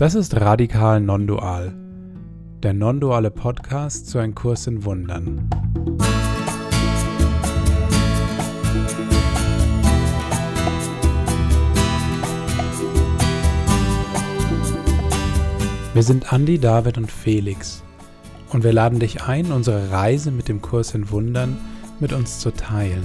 Das ist Radikal Non-Dual, der non-duale Podcast zu einem Kurs in Wundern. Wir sind Andi, David und Felix und wir laden dich ein, unsere Reise mit dem Kurs in Wundern mit uns zu teilen.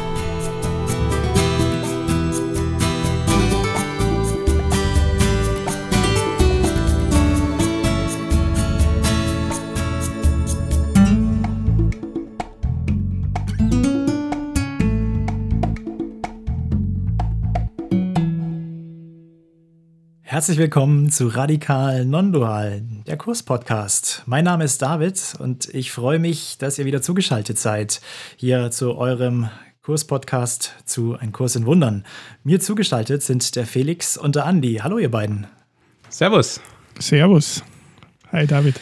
Herzlich willkommen zu Radikal Non-Dual, der Kurs-Podcast. Mein Name ist David und ich freue mich, dass ihr wieder zugeschaltet seid hier zu eurem Kurs-Podcast zu Ein Kurs in Wundern. Mir zugeschaltet sind der Felix und der Andi. Hallo, ihr beiden. Servus. Servus. Hi, David.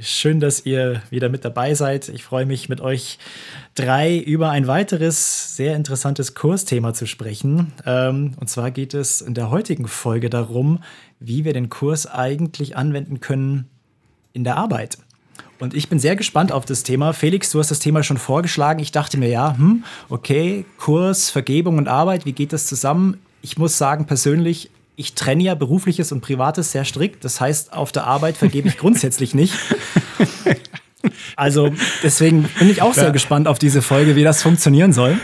Schön, dass ihr wieder mit dabei seid. Ich freue mich, mit euch drei über ein weiteres sehr interessantes Kursthema zu sprechen. Ähm, und zwar geht es in der heutigen Folge darum, wie wir den Kurs eigentlich anwenden können in der Arbeit. Und ich bin sehr gespannt auf das Thema. Felix, du hast das Thema schon vorgeschlagen. Ich dachte mir, ja, hm, okay, Kurs, Vergebung und Arbeit, wie geht das zusammen? Ich muss sagen, persönlich ich trenne ja berufliches und privates sehr strikt. Das heißt, auf der Arbeit vergebe ich grundsätzlich nicht. Also deswegen bin ich auch sehr gespannt auf diese Folge, wie das funktionieren soll.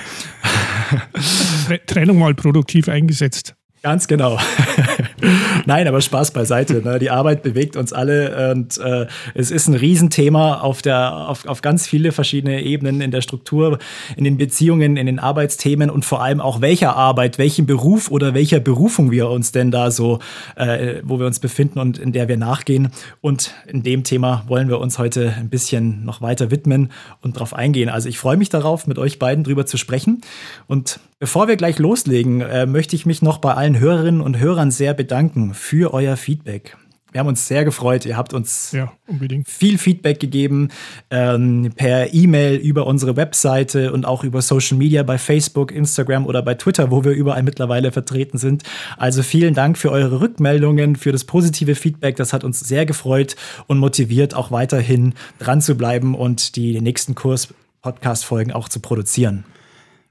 Trennung mal produktiv eingesetzt. Ganz genau. Nein, aber Spaß beiseite. Ne? Die Arbeit bewegt uns alle und äh, es ist ein Riesenthema auf, der, auf, auf ganz viele verschiedene Ebenen in der Struktur, in den Beziehungen, in den Arbeitsthemen und vor allem auch welcher Arbeit, welchen Beruf oder welcher Berufung wir uns denn da so, äh, wo wir uns befinden und in der wir nachgehen. Und in dem Thema wollen wir uns heute ein bisschen noch weiter widmen und darauf eingehen. Also ich freue mich darauf, mit euch beiden drüber zu sprechen. Und bevor wir gleich loslegen, äh, möchte ich mich noch bei allen Hörerinnen und Hörern sehr bedanken für euer Feedback. Wir haben uns sehr gefreut. Ihr habt uns ja, viel Feedback gegeben ähm, per E-Mail über unsere Webseite und auch über Social Media bei Facebook, Instagram oder bei Twitter, wo wir überall mittlerweile vertreten sind. Also vielen Dank für eure Rückmeldungen, für das positive Feedback. Das hat uns sehr gefreut und motiviert, auch weiterhin dran zu bleiben und die nächsten Kurs-Podcast-Folgen auch zu produzieren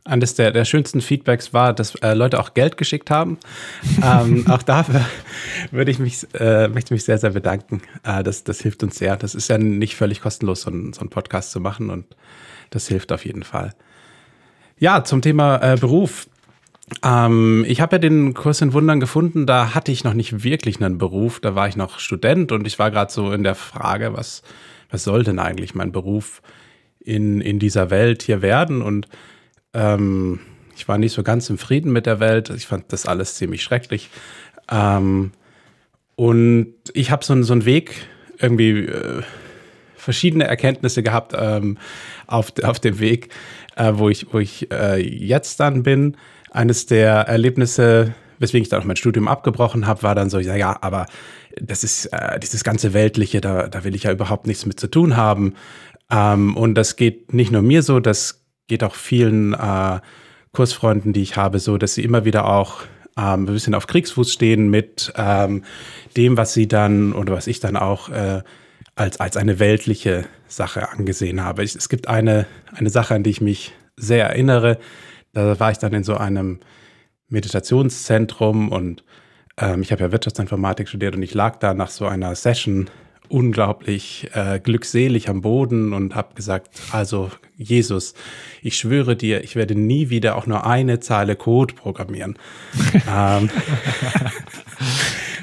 eines der, der schönsten Feedbacks war, dass äh, Leute auch Geld geschickt haben. ähm, auch dafür würde ich mich, äh, möchte mich sehr, sehr bedanken. Äh, das, das hilft uns sehr. Das ist ja nicht völlig kostenlos, so, ein, so einen Podcast zu machen und das hilft auf jeden Fall. Ja, zum Thema äh, Beruf. Ähm, ich habe ja den Kurs in Wundern gefunden, da hatte ich noch nicht wirklich einen Beruf. Da war ich noch Student und ich war gerade so in der Frage, was, was soll denn eigentlich mein Beruf in, in dieser Welt hier werden? Und ähm, ich war nicht so ganz im Frieden mit der Welt. Ich fand das alles ziemlich schrecklich. Ähm, und ich habe so, so einen Weg irgendwie äh, verschiedene Erkenntnisse gehabt ähm, auf, auf dem Weg, äh, wo ich, wo ich äh, jetzt dann bin. Eines der Erlebnisse, weswegen ich dann auch mein Studium abgebrochen habe, war dann so, ja, ja, aber das ist äh, dieses ganze Weltliche, da, da will ich ja überhaupt nichts mit zu tun haben. Ähm, und das geht nicht nur mir so, das geht auch vielen äh, Kursfreunden, die ich habe, so, dass sie immer wieder auch ähm, ein bisschen auf Kriegsfuß stehen mit ähm, dem, was sie dann oder was ich dann auch äh, als, als eine weltliche Sache angesehen habe. Ich, es gibt eine, eine Sache, an die ich mich sehr erinnere. Da war ich dann in so einem Meditationszentrum und ähm, ich habe ja Wirtschaftsinformatik studiert und ich lag da nach so einer Session unglaublich äh, glückselig am Boden und habe gesagt, also Jesus, ich schwöre dir, ich werde nie wieder auch nur eine Zeile Code programmieren. ähm,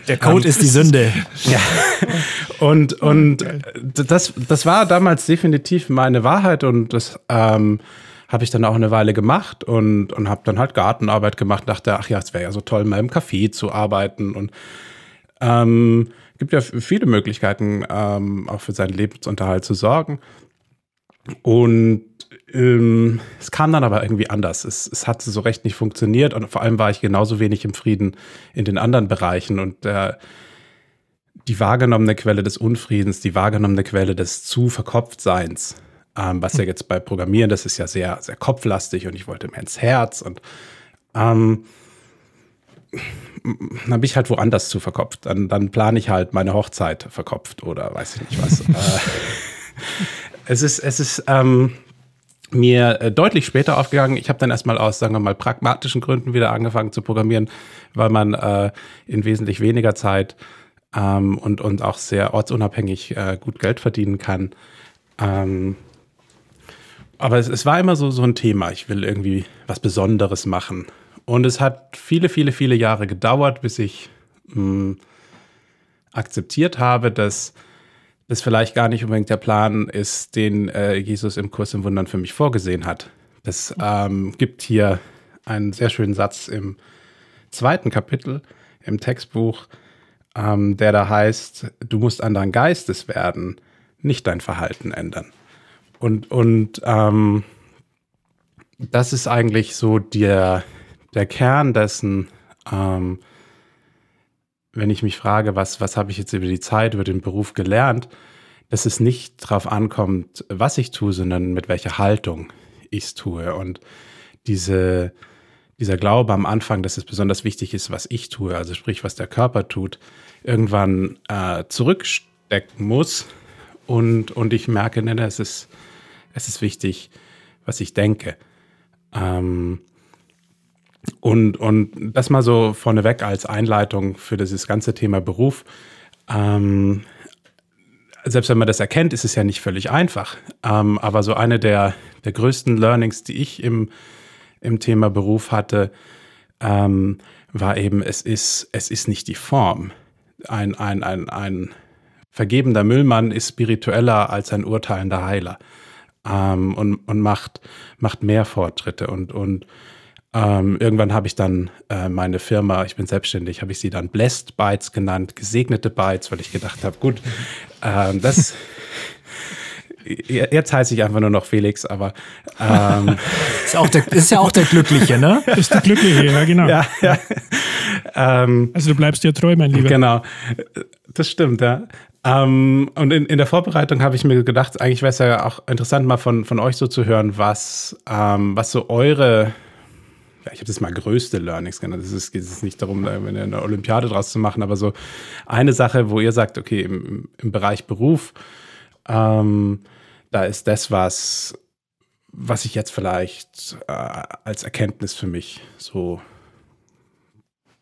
Der Code um, ist die Sünde. Ja. Und, und das, das war damals definitiv meine Wahrheit und das ähm, habe ich dann auch eine Weile gemacht und, und habe dann halt Gartenarbeit gemacht. Dachte, ach ja, es wäre ja so toll, mal im Café zu arbeiten und ähm, gibt ja viele Möglichkeiten, ähm, auch für seinen Lebensunterhalt zu sorgen. Und ähm, es kam dann aber irgendwie anders. Es, es hat so recht nicht funktioniert und vor allem war ich genauso wenig im Frieden in den anderen Bereichen und äh, die wahrgenommene Quelle des Unfriedens, die wahrgenommene Quelle des zu Verkopftseins, ähm, was ja jetzt bei Programmieren, das ist ja sehr, sehr kopflastig und ich wollte mehr ins Herz und ähm, dann bin ich halt woanders zu verkopft. Dann, dann plane ich halt meine Hochzeit verkopft oder weiß ich nicht was. äh, es ist, es ist ähm, mir äh, deutlich später aufgegangen. Ich habe dann erstmal aus, sagen wir mal, pragmatischen Gründen wieder angefangen zu programmieren, weil man äh, in wesentlich weniger Zeit ähm, und, und auch sehr ortsunabhängig äh, gut Geld verdienen kann. Ähm, aber es, es war immer so, so ein Thema. Ich will irgendwie was Besonderes machen. Und es hat viele, viele, viele Jahre gedauert, bis ich mh, hm, akzeptiert habe, dass das vielleicht gar nicht unbedingt der Plan ist, den äh, Jesus im Kurs im Wundern für mich vorgesehen hat. Es ähm, gibt hier einen sehr schönen Satz im zweiten Kapitel im Textbuch, ähm, der da heißt, du musst anderen Geistes werden, nicht dein Verhalten ändern. Und, und ähm, das ist eigentlich so der, der Kern dessen, ähm, wenn ich mich frage, was, was habe ich jetzt über die Zeit, über den Beruf gelernt, dass es nicht darauf ankommt, was ich tue, sondern mit welcher Haltung ich es tue. Und diese, dieser Glaube am Anfang, dass es besonders wichtig ist, was ich tue, also sprich, was der Körper tut, irgendwann äh, zurückstecken muss. Und, und ich merke, ne, es ist, es ist wichtig, was ich denke. Ähm, und, und das mal so vorneweg als Einleitung für dieses ganze Thema Beruf. Ähm, selbst wenn man das erkennt, ist es ja nicht völlig einfach. Ähm, aber so eine der, der größten Learnings, die ich im, im Thema Beruf hatte, ähm, war eben, es ist, es ist nicht die Form. Ein, ein, ein, ein vergebender Müllmann ist spiritueller als ein urteilender Heiler ähm, und, und macht, macht mehr Fortschritte. Und, und ähm, irgendwann habe ich dann äh, meine Firma, ich bin selbstständig, habe ich sie dann Blessed Bytes genannt, gesegnete Bytes, weil ich gedacht habe, gut, ähm, das jetzt heiße ich einfach nur noch Felix, aber ähm, ist, auch der, ist ja auch der Glückliche, ne? Ist der Glückliche, ja, genau. Ja, ja. Ähm, also du bleibst dir treu, mein Lieber. Genau, das stimmt, ja. Ähm, und in, in der Vorbereitung habe ich mir gedacht, eigentlich wäre es ja auch interessant, mal von, von euch so zu hören, was, ähm, was so eure, ja, ich habe das mal größte Learnings genannt. Es ist, es nicht darum, eine Olympiade draus zu machen, aber so eine Sache, wo ihr sagt, okay, im, im Bereich Beruf, ähm, da ist das was, was ich jetzt vielleicht äh, als Erkenntnis für mich so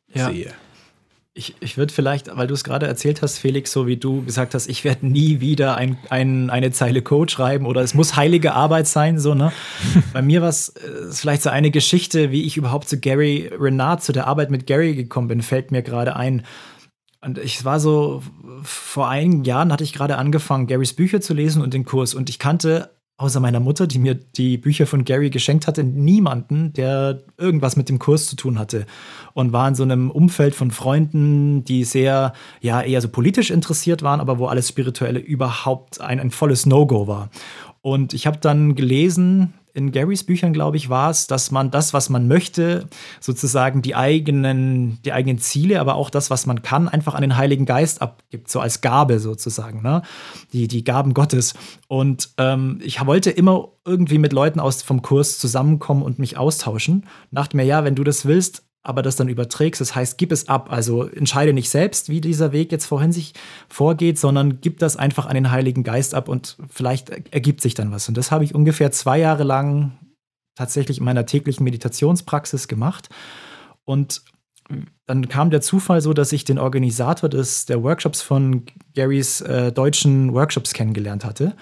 ja. sehe. Ich, ich würde vielleicht, weil du es gerade erzählt hast, Felix, so wie du gesagt hast, ich werde nie wieder ein, ein, eine Zeile Code schreiben oder es muss heilige Arbeit sein, so, ne? Bei mir war es äh, vielleicht so eine Geschichte, wie ich überhaupt zu Gary Renard, zu der Arbeit mit Gary gekommen bin, fällt mir gerade ein. Und ich war so, vor einigen Jahren hatte ich gerade angefangen, Garys Bücher zu lesen und den Kurs. Und ich kannte außer meiner Mutter, die mir die Bücher von Gary geschenkt hatte, niemanden, der irgendwas mit dem Kurs zu tun hatte. Und war in so einem Umfeld von Freunden, die sehr, ja, eher so politisch interessiert waren, aber wo alles Spirituelle überhaupt ein, ein volles No-Go war. Und ich habe dann gelesen, in Garys Büchern, glaube ich, war es, dass man das, was man möchte, sozusagen die eigenen, die eigenen Ziele, aber auch das, was man kann, einfach an den Heiligen Geist abgibt, so als Gabe sozusagen, ne? Die, die Gaben Gottes. Und ähm, ich wollte immer irgendwie mit Leuten aus vom Kurs zusammenkommen und mich austauschen. Dachte mir, ja, wenn du das willst, aber das dann überträgst. Das heißt, gib es ab. Also entscheide nicht selbst, wie dieser Weg jetzt vorhin sich vorgeht, sondern gib das einfach an den Heiligen Geist ab und vielleicht ergibt sich dann was. Und das habe ich ungefähr zwei Jahre lang tatsächlich in meiner täglichen Meditationspraxis gemacht. Und dann kam der Zufall so, dass ich den Organisator des, der Workshops von Garys äh, deutschen Workshops kennengelernt hatte.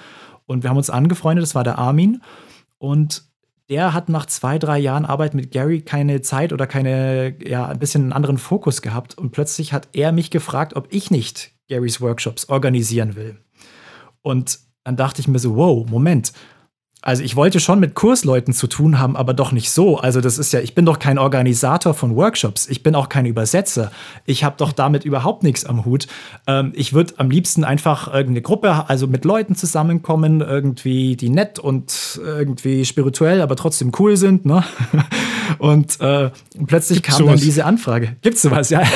Und wir haben uns angefreundet, das war der Armin. Und der hat nach zwei, drei Jahren Arbeit mit Gary keine Zeit oder keine, ja, ein bisschen einen anderen Fokus gehabt. Und plötzlich hat er mich gefragt, ob ich nicht Garys Workshops organisieren will. Und dann dachte ich mir so, wow, Moment. Also ich wollte schon mit Kursleuten zu tun haben, aber doch nicht so. Also das ist ja, ich bin doch kein Organisator von Workshops, ich bin auch kein Übersetzer. Ich habe doch damit überhaupt nichts am Hut. Ähm, ich würde am liebsten einfach irgendeine Gruppe, also mit Leuten zusammenkommen, irgendwie, die nett und irgendwie spirituell, aber trotzdem cool sind. Ne? Und äh, plötzlich Gibt's kam sowas? dann diese Anfrage. Gibt's sowas, ja?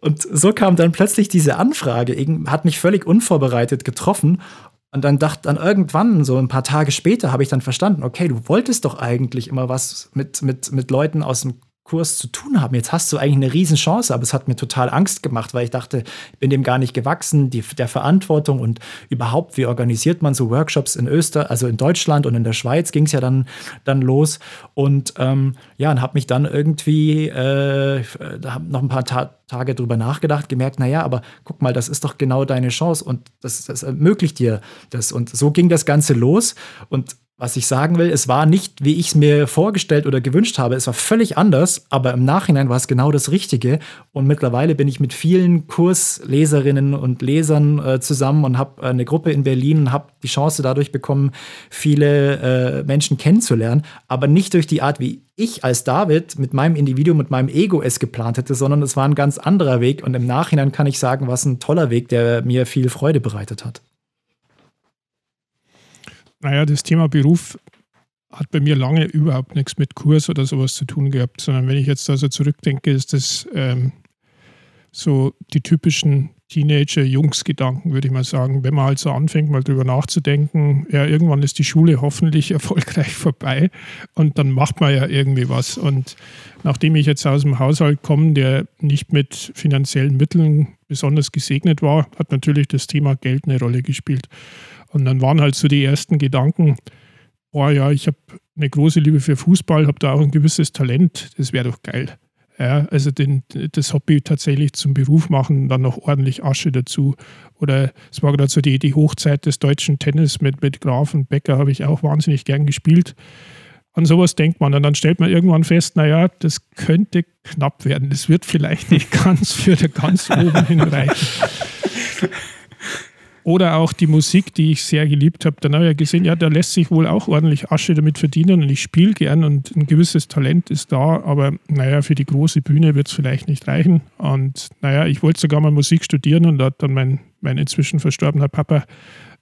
Und so kam dann plötzlich diese Anfrage, hat mich völlig unvorbereitet getroffen und dann dachte dann irgendwann, so ein paar Tage später, habe ich dann verstanden, okay, du wolltest doch eigentlich immer was mit, mit, mit Leuten aus dem Kurs zu tun haben. Jetzt hast du eigentlich eine Riesenchance, aber es hat mir total Angst gemacht, weil ich dachte, ich bin dem gar nicht gewachsen, die, der Verantwortung und überhaupt, wie organisiert man so Workshops in Österreich, also in Deutschland und in der Schweiz ging es ja dann, dann los. Und ähm, ja, und habe mich dann irgendwie äh, noch ein paar Ta Tage drüber nachgedacht, gemerkt, naja, aber guck mal, das ist doch genau deine Chance und das, das ermöglicht dir das. Und so ging das Ganze los. Und was ich sagen will, es war nicht, wie ich es mir vorgestellt oder gewünscht habe. Es war völlig anders, aber im Nachhinein war es genau das Richtige. Und mittlerweile bin ich mit vielen Kursleserinnen und Lesern äh, zusammen und habe eine Gruppe in Berlin und habe die Chance dadurch bekommen, viele äh, Menschen kennenzulernen. Aber nicht durch die Art, wie ich als David mit meinem Individuum, mit meinem Ego es geplant hätte, sondern es war ein ganz anderer Weg. Und im Nachhinein kann ich sagen, was ein toller Weg, der mir viel Freude bereitet hat. Naja, das Thema Beruf hat bei mir lange überhaupt nichts mit Kurs oder sowas zu tun gehabt, sondern wenn ich jetzt also zurückdenke, ist das ähm, so die typischen Teenager-Jungs-Gedanken, würde ich mal sagen. Wenn man halt so anfängt, mal drüber nachzudenken, ja, irgendwann ist die Schule hoffentlich erfolgreich vorbei und dann macht man ja irgendwie was. Und nachdem ich jetzt aus dem Haushalt komme, der nicht mit finanziellen Mitteln besonders gesegnet war, hat natürlich das Thema Geld eine Rolle gespielt. Und dann waren halt so die ersten Gedanken, boah ja, ich habe eine große Liebe für Fußball, habe da auch ein gewisses Talent, das wäre doch geil. Ja, also den, das Hobby tatsächlich zum Beruf machen, dann noch ordentlich Asche dazu. Oder es war gerade so die, die Hochzeit des deutschen Tennis mit, mit Graf und Becker, habe ich auch wahnsinnig gern gespielt. An sowas denkt man und dann stellt man irgendwann fest, naja, das könnte knapp werden. Das wird vielleicht nicht ganz für da ganz oben hinreichen. Oder auch die Musik, die ich sehr geliebt habe. Dann habe ich ja gesehen, ja, da lässt sich wohl auch ordentlich Asche damit verdienen und ich spiele gern und ein gewisses Talent ist da, aber naja, für die große Bühne wird es vielleicht nicht reichen. Und naja, ich wollte sogar mal Musik studieren und da hat dann mein, mein inzwischen verstorbener Papa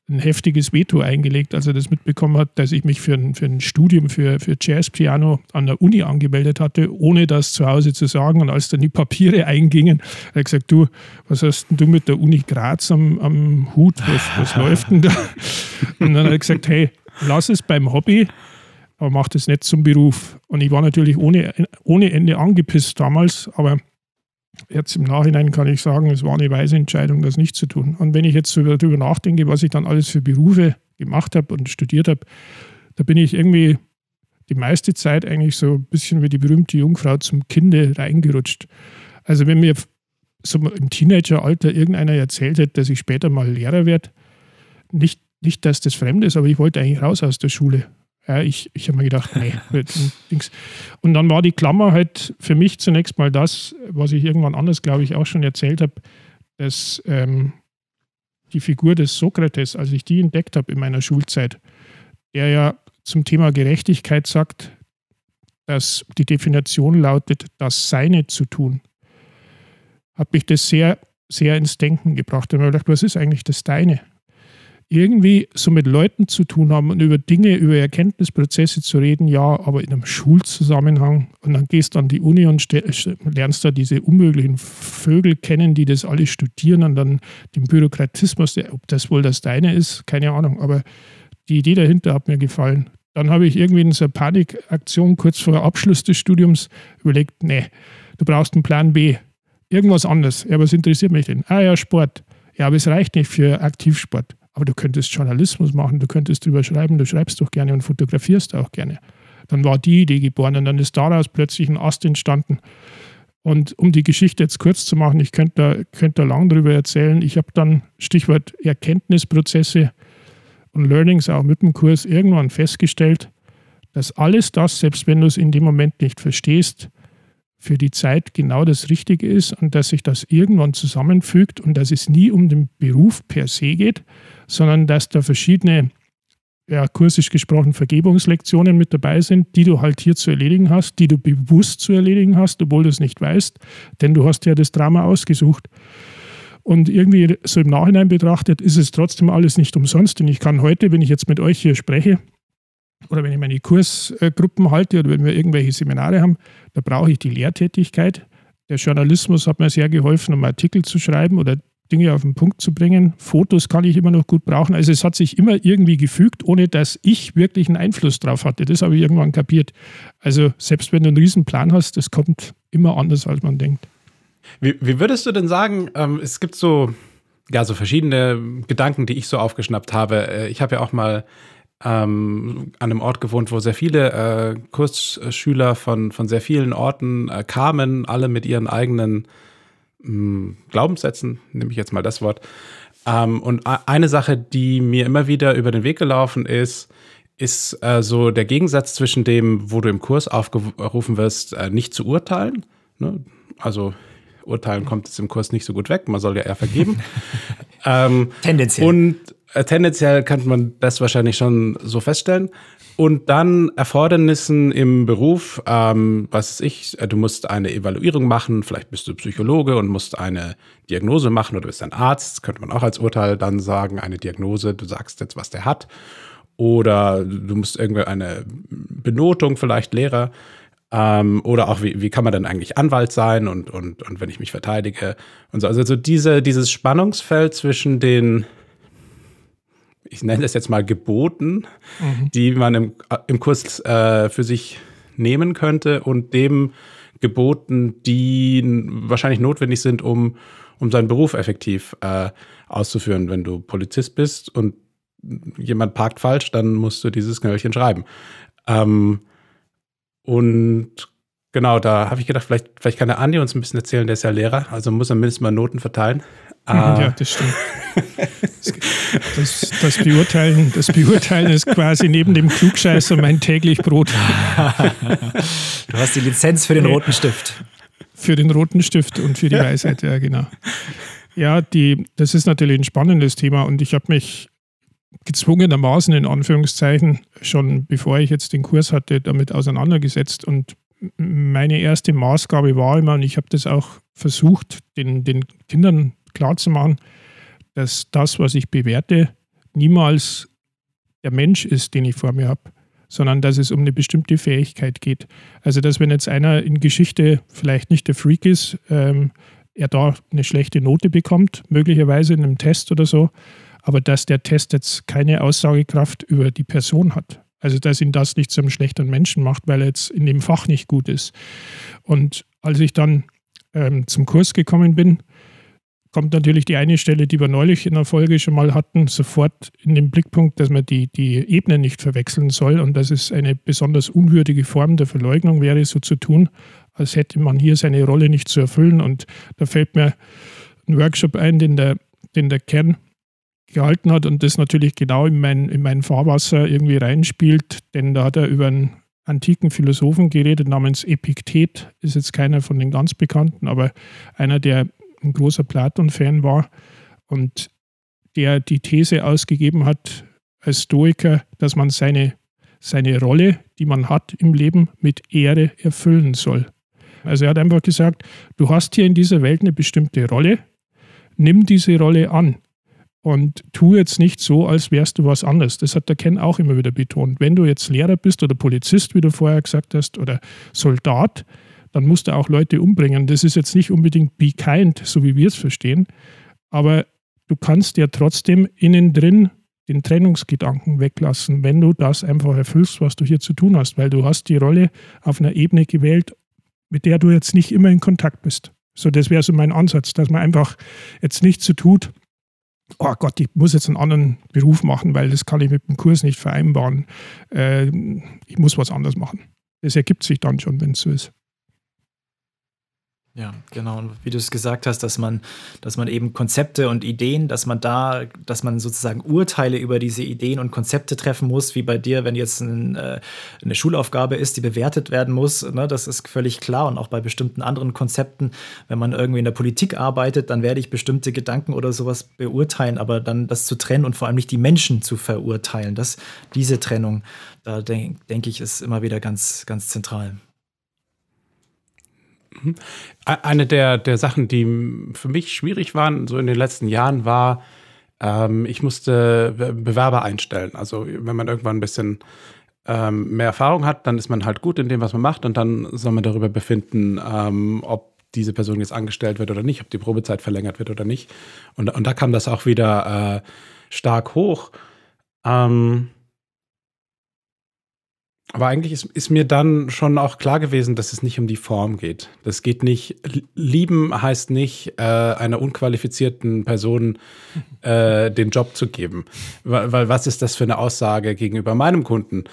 ein heftiges Veto eingelegt, als er das mitbekommen hat, dass ich mich für ein, für ein Studium für, für Jazzpiano an der Uni angemeldet hatte, ohne das zu Hause zu sagen. Und als dann die Papiere eingingen, hat er gesagt, du, was hast denn du mit der Uni Graz am, am Hut? Was, was läuft denn da? Und dann hat er gesagt, hey, lass es beim Hobby, aber mach das nicht zum Beruf. Und ich war natürlich ohne, ohne Ende angepisst damals, aber Jetzt im Nachhinein kann ich sagen, es war eine weise Entscheidung, das nicht zu tun. Und wenn ich jetzt darüber nachdenke, was ich dann alles für Berufe gemacht habe und studiert habe, da bin ich irgendwie die meiste Zeit eigentlich so ein bisschen wie die berühmte Jungfrau zum Kinde reingerutscht. Also wenn mir so im Teenageralter irgendeiner erzählt hätte, dass ich später mal Lehrer werde, nicht, nicht, dass das fremd ist, aber ich wollte eigentlich raus aus der Schule. Ja, ich ich habe mir gedacht, nee. und dann war die Klammer halt für mich zunächst mal das, was ich irgendwann anders, glaube ich, auch schon erzählt habe, dass ähm, die Figur des Sokrates, als ich die entdeckt habe in meiner Schulzeit, der ja zum Thema Gerechtigkeit sagt, dass die Definition lautet, das Seine zu tun, hat mich das sehr, sehr ins Denken gebracht. Und ich habe gedacht, was ist eigentlich das Deine? Irgendwie so mit Leuten zu tun haben und über Dinge, über Erkenntnisprozesse zu reden, ja, aber in einem Schulzusammenhang. Und dann gehst du an die Uni und lernst da diese unmöglichen Vögel kennen, die das alle studieren und dann den Bürokratismus, ob das wohl das deine ist, keine Ahnung. Aber die Idee dahinter hat mir gefallen. Dann habe ich irgendwie in so einer Panikaktion kurz vor Abschluss des Studiums überlegt, nee, du brauchst einen Plan B. Irgendwas anderes. Ja, was interessiert mich denn? Ah ja, Sport. Ja, aber es reicht nicht für Aktivsport. Aber du könntest Journalismus machen, du könntest drüber schreiben, du schreibst doch gerne und fotografierst auch gerne. Dann war die Idee geboren und dann ist daraus plötzlich ein Ast entstanden. Und um die Geschichte jetzt kurz zu machen, ich könnte da, könnte da lang drüber erzählen. Ich habe dann, Stichwort Erkenntnisprozesse und Learnings auch mit dem Kurs irgendwann festgestellt, dass alles das, selbst wenn du es in dem Moment nicht verstehst, für die Zeit genau das Richtige ist und dass sich das irgendwann zusammenfügt und dass es nie um den Beruf per se geht, sondern dass da verschiedene ja, kursisch gesprochen, Vergebungslektionen mit dabei sind, die du halt hier zu erledigen hast, die du bewusst zu erledigen hast, obwohl du es nicht weißt, denn du hast ja das Drama ausgesucht. Und irgendwie so im Nachhinein betrachtet ist es trotzdem alles nicht umsonst. Denn ich kann heute, wenn ich jetzt mit euch hier spreche, oder wenn ich meine Kursgruppen halte oder wenn wir irgendwelche Seminare haben, da brauche ich die Lehrtätigkeit. Der Journalismus hat mir sehr geholfen, um Artikel zu schreiben oder Dinge auf den Punkt zu bringen. Fotos kann ich immer noch gut brauchen. Also es hat sich immer irgendwie gefügt, ohne dass ich wirklich einen Einfluss drauf hatte. Das habe ich irgendwann kapiert. Also selbst wenn du einen riesen Plan hast, das kommt immer anders, als man denkt. Wie, wie würdest du denn sagen, ähm, es gibt so, ja, so verschiedene Gedanken, die ich so aufgeschnappt habe. Äh, ich habe ja auch mal ähm, an einem Ort gewohnt, wo sehr viele äh, Kursschüler von, von sehr vielen Orten äh, kamen, alle mit ihren eigenen mh, hm, Glaubenssätzen, nehme ich jetzt mal das Wort. Ähm, und eine Sache, die mir immer wieder über den Weg gelaufen ist, ist äh, so der Gegensatz zwischen dem, wo du im Kurs aufgerufen wirst, äh, nicht zu urteilen. Ne? Also urteilen kommt jetzt im Kurs nicht so gut weg, man soll ja eher vergeben. ähm, tendenziell. Und tendenziell könnte man das wahrscheinlich schon so feststellen. Und dann Erfordernissen im Beruf, ähm, was weiß ich, äh, du musst eine Evaluierung machen, vielleicht bist du Psychologe und musst eine Diagnose machen oder bist ein Arzt, könnte man auch als Urteil dann sagen, eine Diagnose, du sagst jetzt, was der hat. Oder du musst irgendwie eine Benotung, vielleicht Lehrer. Ähm, oder auch, wie, wie kann man denn eigentlich Anwalt sein und, und, und wenn ich mich verteidige und so. Also so diese, dieses Spannungsfeld zwischen den ich nenne das jetzt mal Geboten, mhm. die man im, im Kurs äh, für sich nehmen könnte und dem Geboten, die wahrscheinlich notwendig sind, um, um seinen Beruf effektiv äh, auszuführen. Wenn du Polizist bist und jemand parkt falsch, dann musst du dieses Knöllchen schreiben. Ähm, und genau, da habe ich gedacht, vielleicht, vielleicht kann der Andi uns ein bisschen erzählen, der ist ja Lehrer, also muss er mindestens mal Noten verteilen. Ah. Ja, das stimmt. Das, das, Beurteilen, das Beurteilen ist quasi neben dem Klugscheißer mein täglich Brot. Du hast die Lizenz für den roten Stift. Für den roten Stift und für die Weisheit, ja, genau. Ja, die, das ist natürlich ein spannendes Thema und ich habe mich gezwungenermaßen in Anführungszeichen schon bevor ich jetzt den Kurs hatte, damit auseinandergesetzt und meine erste Maßgabe war immer, und ich habe das auch versucht, den, den Kindern klarzumachen, dass das, was ich bewerte, niemals der Mensch ist, den ich vor mir habe, sondern dass es um eine bestimmte Fähigkeit geht. Also, dass wenn jetzt einer in Geschichte vielleicht nicht der Freak ist, ähm, er da eine schlechte Note bekommt, möglicherweise in einem Test oder so, aber dass der Test jetzt keine Aussagekraft über die Person hat. Also, dass ihn das nicht zu einem schlechten Menschen macht, weil er jetzt in dem Fach nicht gut ist. Und als ich dann ähm, zum Kurs gekommen bin, kommt natürlich die eine Stelle, die wir neulich in der Folge schon mal hatten, sofort in den Blickpunkt, dass man die, die Ebenen nicht verwechseln soll und dass es eine besonders unwürdige Form der Verleugnung wäre, so zu tun, als hätte man hier seine Rolle nicht zu erfüllen. Und da fällt mir ein Workshop ein, den der, den der Kern gehalten hat und das natürlich genau in mein, in mein Fahrwasser irgendwie reinspielt, denn da hat er über einen antiken Philosophen geredet namens Epiktet, ist jetzt keiner von den ganz bekannten, aber einer, der ein großer Platon-Fan war und der die These ausgegeben hat als Stoiker, dass man seine, seine Rolle, die man hat im Leben, mit Ehre erfüllen soll. Also er hat einfach gesagt, du hast hier in dieser Welt eine bestimmte Rolle, nimm diese Rolle an und tu jetzt nicht so, als wärst du was anderes. Das hat der Ken auch immer wieder betont. Wenn du jetzt Lehrer bist oder Polizist, wie du vorher gesagt hast, oder Soldat, dann musst du auch Leute umbringen. Das ist jetzt nicht unbedingt be kind, so wie wir es verstehen, aber du kannst ja trotzdem innen drin den Trennungsgedanken weglassen, wenn du das einfach erfüllst, was du hier zu tun hast, weil du hast die Rolle auf einer Ebene gewählt, mit der du jetzt nicht immer in Kontakt bist. So, das wäre so mein Ansatz, dass man einfach jetzt nicht so tut, oh Gott, ich muss jetzt einen anderen Beruf machen, weil das kann ich mit dem Kurs nicht vereinbaren. Äh, ich muss was anderes machen. Das ergibt sich dann schon, wenn es so ist. Ja, genau. Und wie du es gesagt hast, dass man, dass man eben Konzepte und Ideen, dass man da, dass man sozusagen Urteile über diese Ideen und Konzepte treffen muss, wie bei dir, wenn jetzt ein, äh, eine Schulaufgabe ist, die bewertet werden muss. Ne, das ist völlig klar. Und auch bei bestimmten anderen Konzepten, wenn man irgendwie in der Politik arbeitet, dann werde ich bestimmte Gedanken oder sowas beurteilen, aber dann das zu trennen und vor allem nicht die Menschen zu verurteilen, das, diese Trennung, da denke denk ich, ist immer wieder ganz, ganz zentral. Mhm. Eine der, der Sachen, die für mich schwierig waren, so in den letzten Jahren, war, ähm, ich musste Bewerber einstellen. Also wenn man irgendwann ein bisschen ähm, mehr Erfahrung hat, dann ist man halt gut in dem, was man macht und dann soll man darüber befinden, ähm, ob diese Person jetzt angestellt wird oder nicht, ob die Probezeit verlängert wird oder nicht. Und, und da kam das auch wieder äh, stark hoch. Ähm, aber eigentlich ist, ist, mir dann schon auch klar gewesen, dass es nicht um die Form geht. Das geht nicht, lieben heißt nicht, äh, einer unqualifizierten Person äh, den Job zu geben. Weil, weil, was ist das für eine Aussage gegenüber meinem Kunden?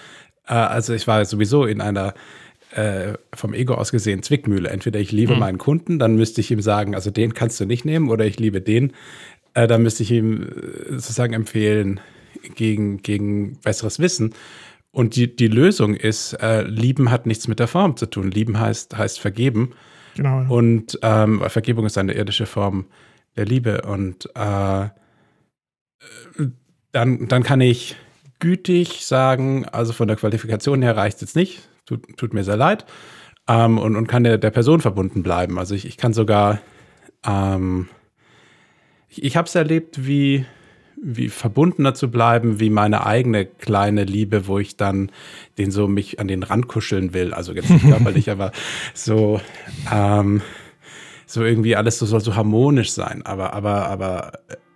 Äh, also ich war sowieso in einer äh, vom Ego aus gesehen Zwickmühle. Entweder ich liebe mhm. meinen Kunden, dann müsste ich ihm sagen, also den kannst du nicht nehmen, oder ich liebe den, äh, dann müsste ich ihm äh, sozusagen empfehlen, gegen, gegen besseres Wissen. Und die, die Lösung ist, äh, lieben hat nichts mit der Form zu tun. Lieben heißt, heißt vergeben. Genau. Ja. Und ähm, Vergebung ist eine irdische Form der Liebe. Und äh, dann, dann kann ich gütig sagen, also von der Qualifikation her reicht es jetzt nicht, tut, tut mir sehr leid, ähm, und, und kann der, der Person verbunden bleiben. Also ich, ich kann sogar, ähm, ich, ich habe es erlebt, wie wie verbundener zu bleiben, wie meine eigene kleine Liebe, wo ich dann den so mich an den Rand kuscheln will. Also jetzt nicht körperlich, aber so, ähm, so irgendwie alles so soll so harmonisch sein. Aber, aber, aber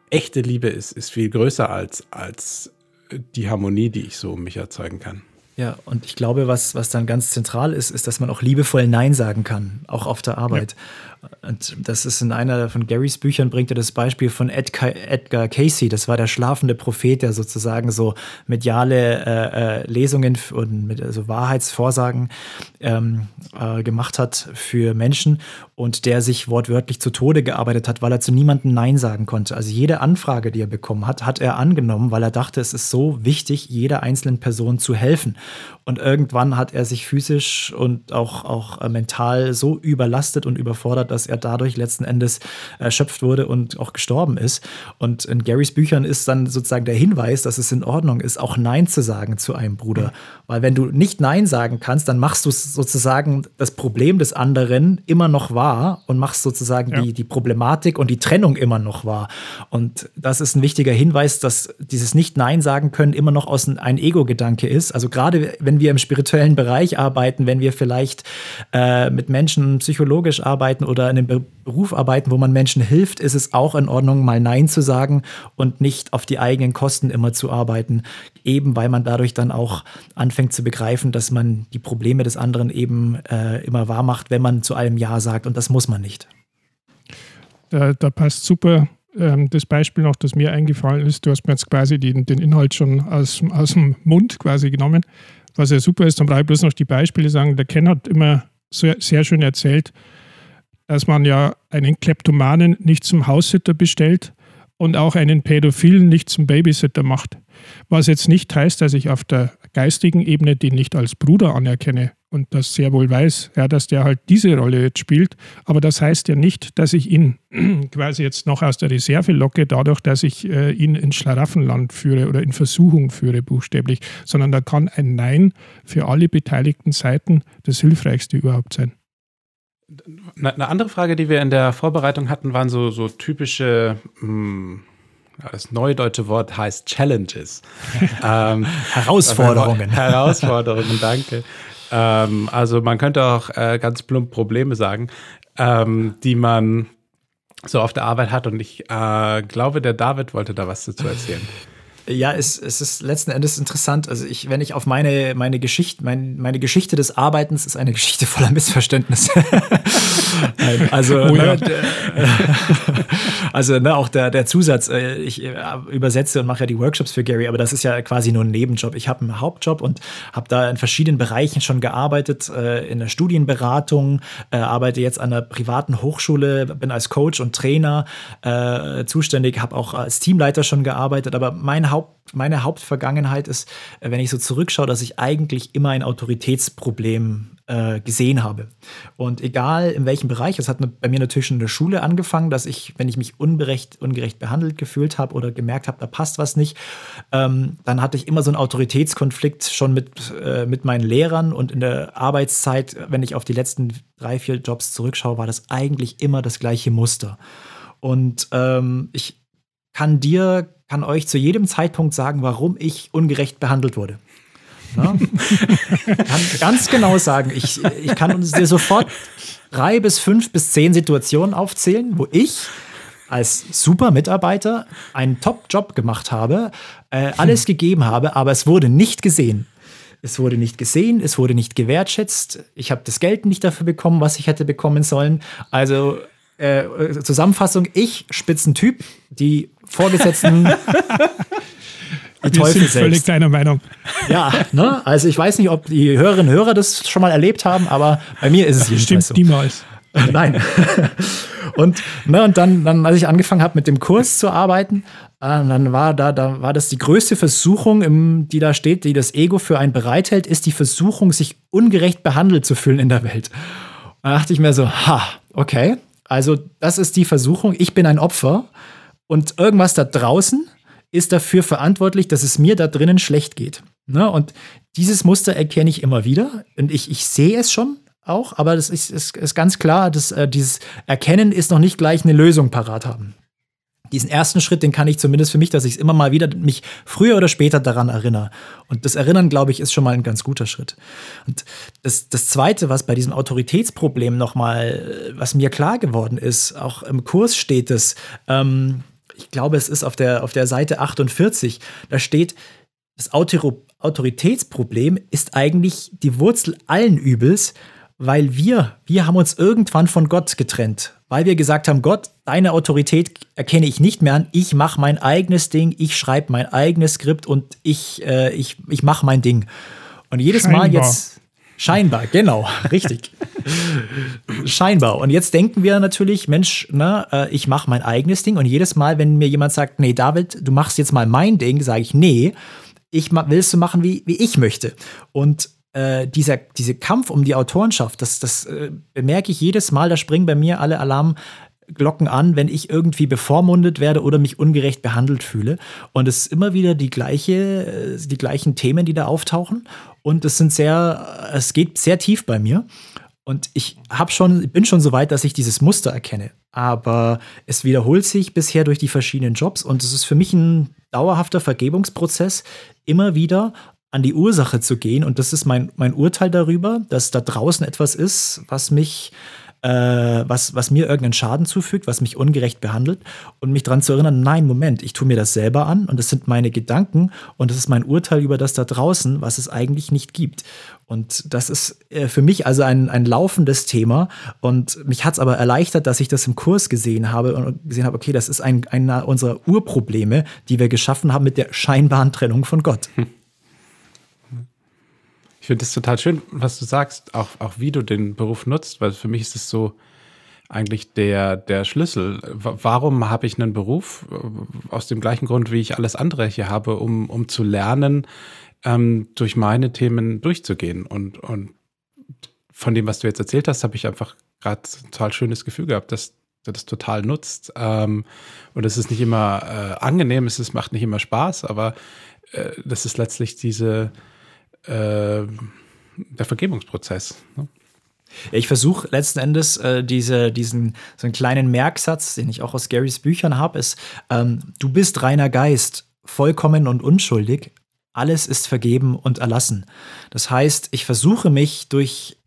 echte Liebe ist, ist viel größer als, als die Harmonie, die ich so um mich erzeugen kann. Ja, und ich glaube, was, was dann ganz zentral ist, ist, dass man auch liebevoll Nein sagen kann, auch auf der Arbeit. Ja. Und das ist in einer von Garys Büchern, bringt er das Beispiel von Edgar, Edgar Casey. Das war der schlafende Prophet, der sozusagen so mediale äh, äh, Lesungen und mit, also Wahrheitsvorsagen ähm, äh, gemacht hat für Menschen und der sich wortwörtlich zu Tode gearbeitet hat, weil er zu niemandem Nein sagen konnte. Also jede Anfrage, die er bekommen hat, hat er angenommen, weil er dachte, es ist so wichtig, jeder einzelnen Person zu helfen. Und irgendwann hat er sich physisch und auch, auch äh, mental so überlastet und überfordert, dass er dadurch letzten Endes erschöpft wurde und auch gestorben ist. Und in Garys Büchern ist dann sozusagen der Hinweis, dass es in Ordnung ist, auch Nein zu sagen zu einem Bruder. Weil wenn du nicht Nein sagen kannst, dann machst du sozusagen das Problem des anderen immer noch wahr und machst sozusagen ja. die, die Problematik und die Trennung immer noch wahr. Und das ist ein wichtiger Hinweis, dass dieses Nicht-Nein sagen können immer noch aus ein Ego-Gedanke ist. Also gerade wenn wir im spirituellen Bereich arbeiten, wenn wir vielleicht äh, mit Menschen psychologisch arbeiten oder in einem Beruf arbeiten, wo man Menschen hilft, ist es auch in Ordnung, mal Nein zu sagen und nicht auf die eigenen Kosten immer zu arbeiten, eben weil man dadurch dann auch anfängt zu begreifen, dass man die Probleme des anderen eben äh, immer wahr macht, wenn man zu allem Ja sagt und das muss man nicht. Da, da passt super ähm, das Beispiel noch, das mir eingefallen ist. Du hast mir jetzt quasi den, den Inhalt schon aus, aus dem Mund quasi genommen was ja super ist, dann brauche ich bloß noch die Beispiele sagen. Der Ken hat immer sehr, sehr schön erzählt, dass man ja einen Kleptomanen nicht zum Haussitter bestellt und auch einen Pädophilen nicht zum Babysitter macht. Was jetzt nicht heißt, dass ich auf der geistigen Ebene den nicht als Bruder anerkenne und das sehr wohl weiß, ja, dass der halt diese Rolle jetzt spielt. Aber das heißt ja nicht, dass ich ihn quasi jetzt noch aus der Reserve locke, dadurch, dass ich äh, ihn ins Schlaraffenland führe oder in Versuchung führe, buchstäblich, sondern da kann ein Nein für alle beteiligten Seiten das Hilfreichste überhaupt sein. Eine andere Frage, die wir in der Vorbereitung hatten, waren so, so typische. Mh, hm, das neudeutsche Wort heißt Challenges. ähm, Herausforderungen. Herausforderungen, danke. Ähm, also man könnte auch äh, ganz plump Probleme sagen, ähm, die man so auf der Arbeit hat. Und ich äh, glaube, der David wollte da was dazu erzählen. Ja, es, es ist letzten Endes interessant. Also ich, wenn ich auf meine, meine Geschichte, mein, meine Geschichte des Arbeitens ist eine Geschichte voller Missverständnisse. also, oh, ja. ne, also ne, auch der, der Zusatz, äh, ich äh, übersetze und mache ja die Workshops für Gary, aber das ist ja quasi nur ein Nebenjob. Ich habe einen Hauptjob und habe da in verschiedenen Bereichen schon gearbeitet, äh, in der Studienberatung, arbeite jetzt an einer privaten Hochschule, bin als Coach und Trainer zuständig, habe auch als Teamleiter schon gearbeitet, aber mein Haupt Haupt, meine Hauptvergangenheit ist, äh, wenn ich so zurückschaue, dass ich eigentlich immer ein Autoritätsproblem äh, gesehen habe. Und egal in welchem Bereich, es hat bei mir natürlich schon in der Schule angefangen, dass ich, wenn ich mich unberecht, ungerecht behandelt gefühlt habe oder gemerkt habe, da passt was nicht, ähm, dann hatte ich immer so einen Autoritätskonflikt schon mit, äh, mit meinen Lehrern und in der Arbeitszeit, wenn ich auf die letzten drei, vier Jobs zurückschaue, war das eigentlich immer das gleiche Muster. Und ähm, ich kann dir kann euch zu jedem Zeitpunkt sagen, warum ich ungerecht behandelt wurde. Kann ganz genau sagen, ich, ich kann dir sofort drei bis fünf bis zehn Situationen aufzählen, wo ich als super Mitarbeiter einen Top-Job gemacht habe, äh, alles gegeben habe, aber es wurde nicht gesehen. Es wurde nicht gesehen, es wurde nicht gewertschätzt. Ich habe das Geld nicht dafür bekommen, was ich hätte bekommen sollen. Also äh, Zusammenfassung, ich, Spitzentyp, die Vorgesetzten die Wir sind völlig deiner Meinung. Ja, ne? also ich weiß nicht, ob die Hörerinnen und Hörer das schon mal erlebt haben, aber bei mir ist es jedenfalls Stimmt so. niemals. Nein. und, ne, und dann, dann, als ich angefangen habe, mit dem Kurs zu arbeiten, äh, dann war da, da war das die größte Versuchung, im, die da steht, die das Ego für einen bereithält, ist die Versuchung, sich ungerecht behandelt zu fühlen in der Welt. Da dachte ich mir so, ha, okay, also das ist die Versuchung, ich bin ein Opfer. Und irgendwas da draußen ist dafür verantwortlich, dass es mir da drinnen schlecht geht. Ne? Und dieses Muster erkenne ich immer wieder. Und ich, ich sehe es schon auch, aber das ist, ist, ist ganz klar, dass äh, dieses Erkennen ist noch nicht gleich eine Lösung parat haben diesen ersten Schritt, den kann ich zumindest für mich, dass ich es immer mal wieder mich früher oder später daran erinnere. Und das Erinnern, glaube ich, ist schon mal ein ganz guter Schritt. Und das, das Zweite, was bei diesem Autoritätsproblem nochmal, was mir klar geworden ist, auch im Kurs steht es, ähm, ich glaube, es ist auf der, auf der Seite 48, da steht, das Autor Autoritätsproblem ist eigentlich die Wurzel allen Übels, weil wir, wir haben uns irgendwann von Gott getrennt weil wir gesagt haben, Gott, deine Autorität erkenne ich nicht mehr an. Ich mache mein eigenes Ding, ich schreibe mein eigenes Skript und ich, äh, ich, ich mache mein Ding. Und jedes scheinbar. Mal jetzt. Scheinbar, genau, richtig. scheinbar. Und jetzt denken wir natürlich, Mensch, ne, äh, ich mache mein eigenes Ding. Und jedes Mal, wenn mir jemand sagt, nee, David, du machst jetzt mal mein Ding, sage ich, nee, ich willst du machen, wie, wie ich möchte. Und äh, dieser, diese Kampf um die Autorenschaft, das, das äh, bemerke ich jedes Mal, da springen bei mir alle Alarmglocken an, wenn ich irgendwie bevormundet werde oder mich ungerecht behandelt fühle. Und es ist immer wieder die gleiche, äh, die gleichen Themen, die da auftauchen. Und es sind sehr, es geht sehr tief bei mir. Und ich habe schon, bin schon so weit, dass ich dieses Muster erkenne. Aber es wiederholt sich bisher durch die verschiedenen Jobs und es ist für mich ein dauerhafter Vergebungsprozess, immer wieder an die Ursache zu gehen. Und das ist mein, mein Urteil darüber, dass da draußen etwas ist, was mich, äh, was, was mir irgendeinen Schaden zufügt, was mich ungerecht behandelt und mich daran zu erinnern, nein, Moment, ich tue mir das selber an und das sind meine Gedanken und das ist mein Urteil über das da draußen, was es eigentlich nicht gibt. Und das ist äh, für mich also ein, ein laufendes Thema. Und mich hat es aber erleichtert, dass ich das im Kurs gesehen habe und gesehen habe, okay, das ist ein, einer unserer Urprobleme, die wir geschaffen haben mit der scheinbaren Trennung von Gott. Hm. Ich finde es total schön, was du sagst, auch, auch wie du den Beruf nutzt, weil für mich ist es so eigentlich der, der Schlüssel. Warum habe ich einen Beruf? Aus dem gleichen Grund, wie ich alles andere hier habe, um, um zu lernen, ähm, durch meine Themen durchzugehen. Und, und von dem, was du jetzt erzählt hast, habe ich einfach gerade ein total schönes Gefühl gehabt, dass du das total nutzt. Ähm, und es ist nicht immer äh, angenehm, es ist, macht nicht immer Spaß, aber äh, das ist letztlich diese äh, der Vergebungsprozess. Ne? ich versuche letzten Endes äh, diese, diesen so einen kleinen Merksatz, den ich auch aus Garys Büchern habe, ist, ähm, du bist reiner Geist, vollkommen und unschuldig, alles ist vergeben und erlassen. Das heißt, ich versuche mich durch,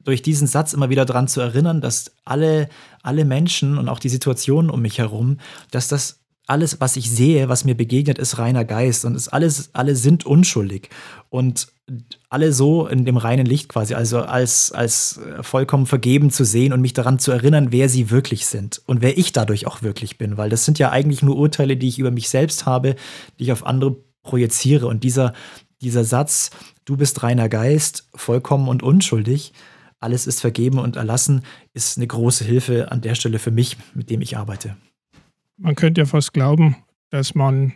durch diesen Satz immer wieder daran zu erinnern, dass alle, alle Menschen und auch die Situationen um mich herum, dass das alles, was ich sehe, was mir begegnet, ist reiner Geist und ist alles, alle sind unschuldig und alle so in dem reinen Licht quasi, also als, als vollkommen vergeben zu sehen und mich daran zu erinnern, wer sie wirklich sind und wer ich dadurch auch wirklich bin, weil das sind ja eigentlich nur Urteile, die ich über mich selbst habe, die ich auf andere projiziere und dieser, dieser Satz, du bist reiner Geist, vollkommen und unschuldig, alles ist vergeben und erlassen, ist eine große Hilfe an der Stelle für mich, mit dem ich arbeite man könnte ja fast glauben, dass man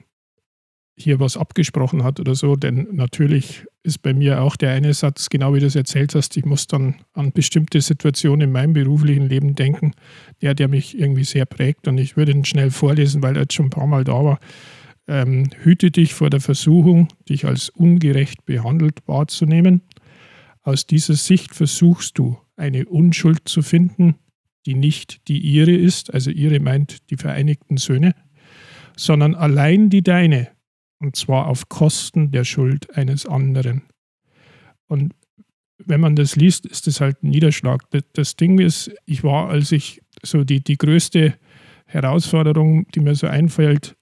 hier was abgesprochen hat oder so, denn natürlich ist bei mir auch der eine Satz, genau wie du es erzählt hast, ich muss dann an bestimmte Situationen in meinem beruflichen Leben denken, der, der mich irgendwie sehr prägt und ich würde ihn schnell vorlesen, weil er jetzt schon ein paar Mal da war. Ähm, hüte dich vor der Versuchung, dich als ungerecht behandelt wahrzunehmen. Aus dieser Sicht versuchst du, eine Unschuld zu finden, die nicht die ihre ist, also ihre meint die Vereinigten Söhne, sondern allein die deine, und zwar auf Kosten der Schuld eines anderen. Und wenn man das liest, ist das halt ein Niederschlag. Das Ding ist, ich war, als ich so die, die größte Herausforderung, die mir so einfällt,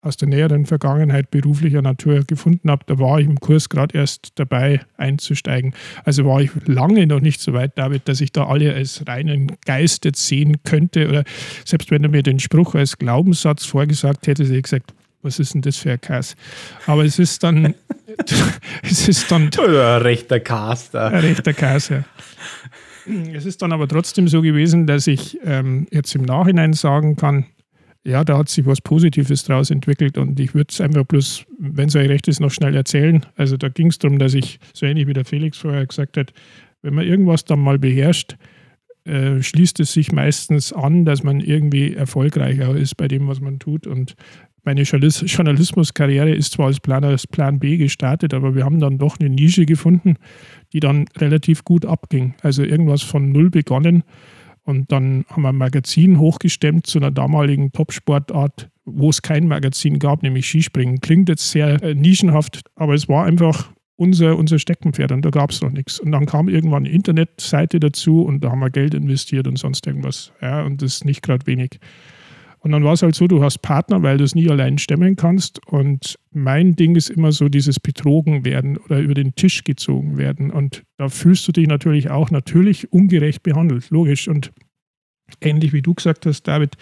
aus der näheren Vergangenheit beruflicher Natur gefunden habe, da war ich im Kurs gerade erst dabei einzusteigen. Also war ich lange noch nicht so weit, David, dass ich da alle als reinen Geist jetzt sehen könnte. Oder selbst wenn er mir den Spruch als Glaubenssatz vorgesagt hätte, hätte ich gesagt, was ist denn das für ein Kass? Aber es ist dann, es ist dann. Oder rechter Caster. Ein rechter Kass, ja. Es ist dann aber trotzdem so gewesen, dass ich ähm, jetzt im Nachhinein sagen kann, ja, da hat sich was Positives daraus entwickelt und ich würde es einfach bloß, wenn es euch recht ist, noch schnell erzählen. Also da ging es darum, dass ich, so ähnlich wie der Felix vorher gesagt hat, wenn man irgendwas dann mal beherrscht, äh, schließt es sich meistens an, dass man irgendwie erfolgreicher ist bei dem, was man tut. Und meine Journalismuskarriere ist zwar als Plan, als Plan B gestartet, aber wir haben dann doch eine Nische gefunden, die dann relativ gut abging. Also irgendwas von null begonnen und dann haben wir ein Magazin hochgestemmt zu einer damaligen Top-Sportart, wo es kein Magazin gab, nämlich Skispringen. Klingt jetzt sehr äh, nischenhaft, aber es war einfach unser, unser Steckenpferd und da gab es noch nichts. Und dann kam irgendwann eine Internetseite dazu und da haben wir Geld investiert und sonst irgendwas. Ja, und das ist nicht gerade wenig. Und dann war es halt so, du hast Partner, weil du es nie allein stemmen kannst. Und mein Ding ist immer so dieses Betrogen werden oder über den Tisch gezogen werden. Und da fühlst du dich natürlich auch natürlich ungerecht behandelt, logisch. Und ähnlich wie du gesagt hast, David,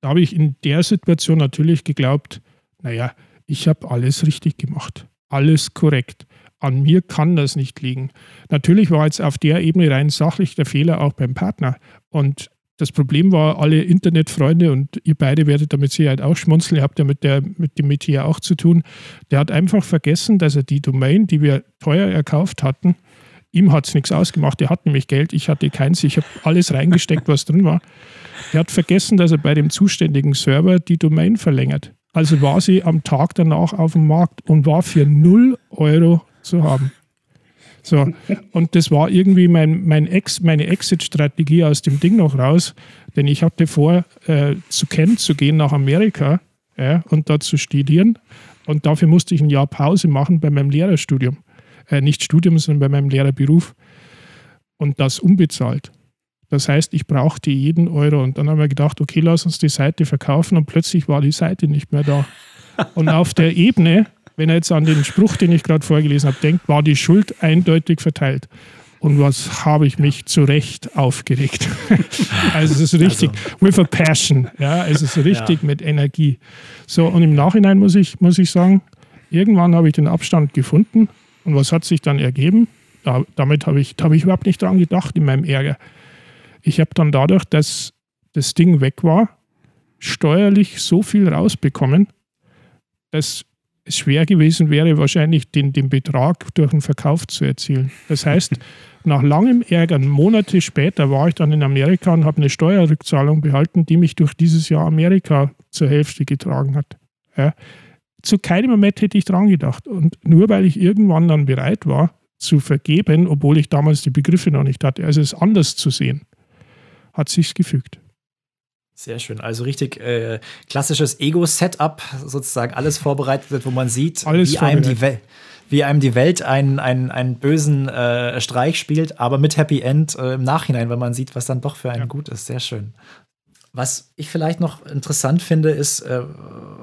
da habe ich in der Situation natürlich geglaubt, naja, ich habe alles richtig gemacht, alles korrekt. An mir kann das nicht liegen. Natürlich war jetzt auf der Ebene rein sachlich der Fehler auch beim Partner. Und das Problem war, alle Internetfreunde und ihr beide werdet damit Sicherheit auch schmunzeln, ihr habt ja mit, der, mit dem Metier auch zu tun. Der hat einfach vergessen, dass er die Domain, die wir teuer erkauft hatten, ihm hat es nichts ausgemacht. Er hat nämlich Geld, ich hatte keins. Ich habe alles reingesteckt, was drin war. Er hat vergessen, dass er bei dem zuständigen Server die Domain verlängert. Also war sie am Tag danach auf dem Markt und war für 0 Euro zu haben. So, und das war irgendwie mein, mein Ex, meine Exit-Strategie aus dem Ding noch raus, denn ich hatte vor, äh, zu Kent zu gehen nach Amerika ja, und dort zu studieren. Und dafür musste ich ein Jahr Pause machen bei meinem Lehrerstudium. Äh, nicht Studium, sondern bei meinem Lehrerberuf. Und das unbezahlt. Das heißt, ich brauchte jeden Euro. Und dann haben wir gedacht, okay, lass uns die Seite verkaufen. Und plötzlich war die Seite nicht mehr da. Und auf der Ebene wenn er jetzt an den Spruch, den ich gerade vorgelesen habe, denkt, war die Schuld eindeutig verteilt. Und was habe ich mich zu Recht aufgeregt. also es ist richtig, also. with a passion. Ja, es ist richtig ja. mit Energie. So, und im Nachhinein muss ich, muss ich sagen, irgendwann habe ich den Abstand gefunden. Und was hat sich dann ergeben? Da, damit habe ich, da habe ich überhaupt nicht dran gedacht in meinem Ärger. Ich habe dann dadurch, dass das Ding weg war, steuerlich so viel rausbekommen, dass schwer gewesen wäre, wahrscheinlich den, den Betrag durch den Verkauf zu erzielen. Das heißt, nach langem Ärgern, Monate später, war ich dann in Amerika und habe eine Steuerrückzahlung behalten, die mich durch dieses Jahr Amerika zur Hälfte getragen hat. Ja. Zu keinem Moment hätte ich dran gedacht. Und nur weil ich irgendwann dann bereit war, zu vergeben, obwohl ich damals die Begriffe noch nicht hatte, also es anders zu sehen, hat sich's gefügt. Sehr schön. Also richtig äh, klassisches Ego-Setup, sozusagen alles vorbereitet wird, wo man sieht, alles wie, einem die wie einem die Welt einen, einen, einen bösen äh, Streich spielt, aber mit Happy End äh, im Nachhinein, weil man sieht, was dann doch für einen ja. gut ist. Sehr schön. Was ich vielleicht noch interessant finde, ist, äh,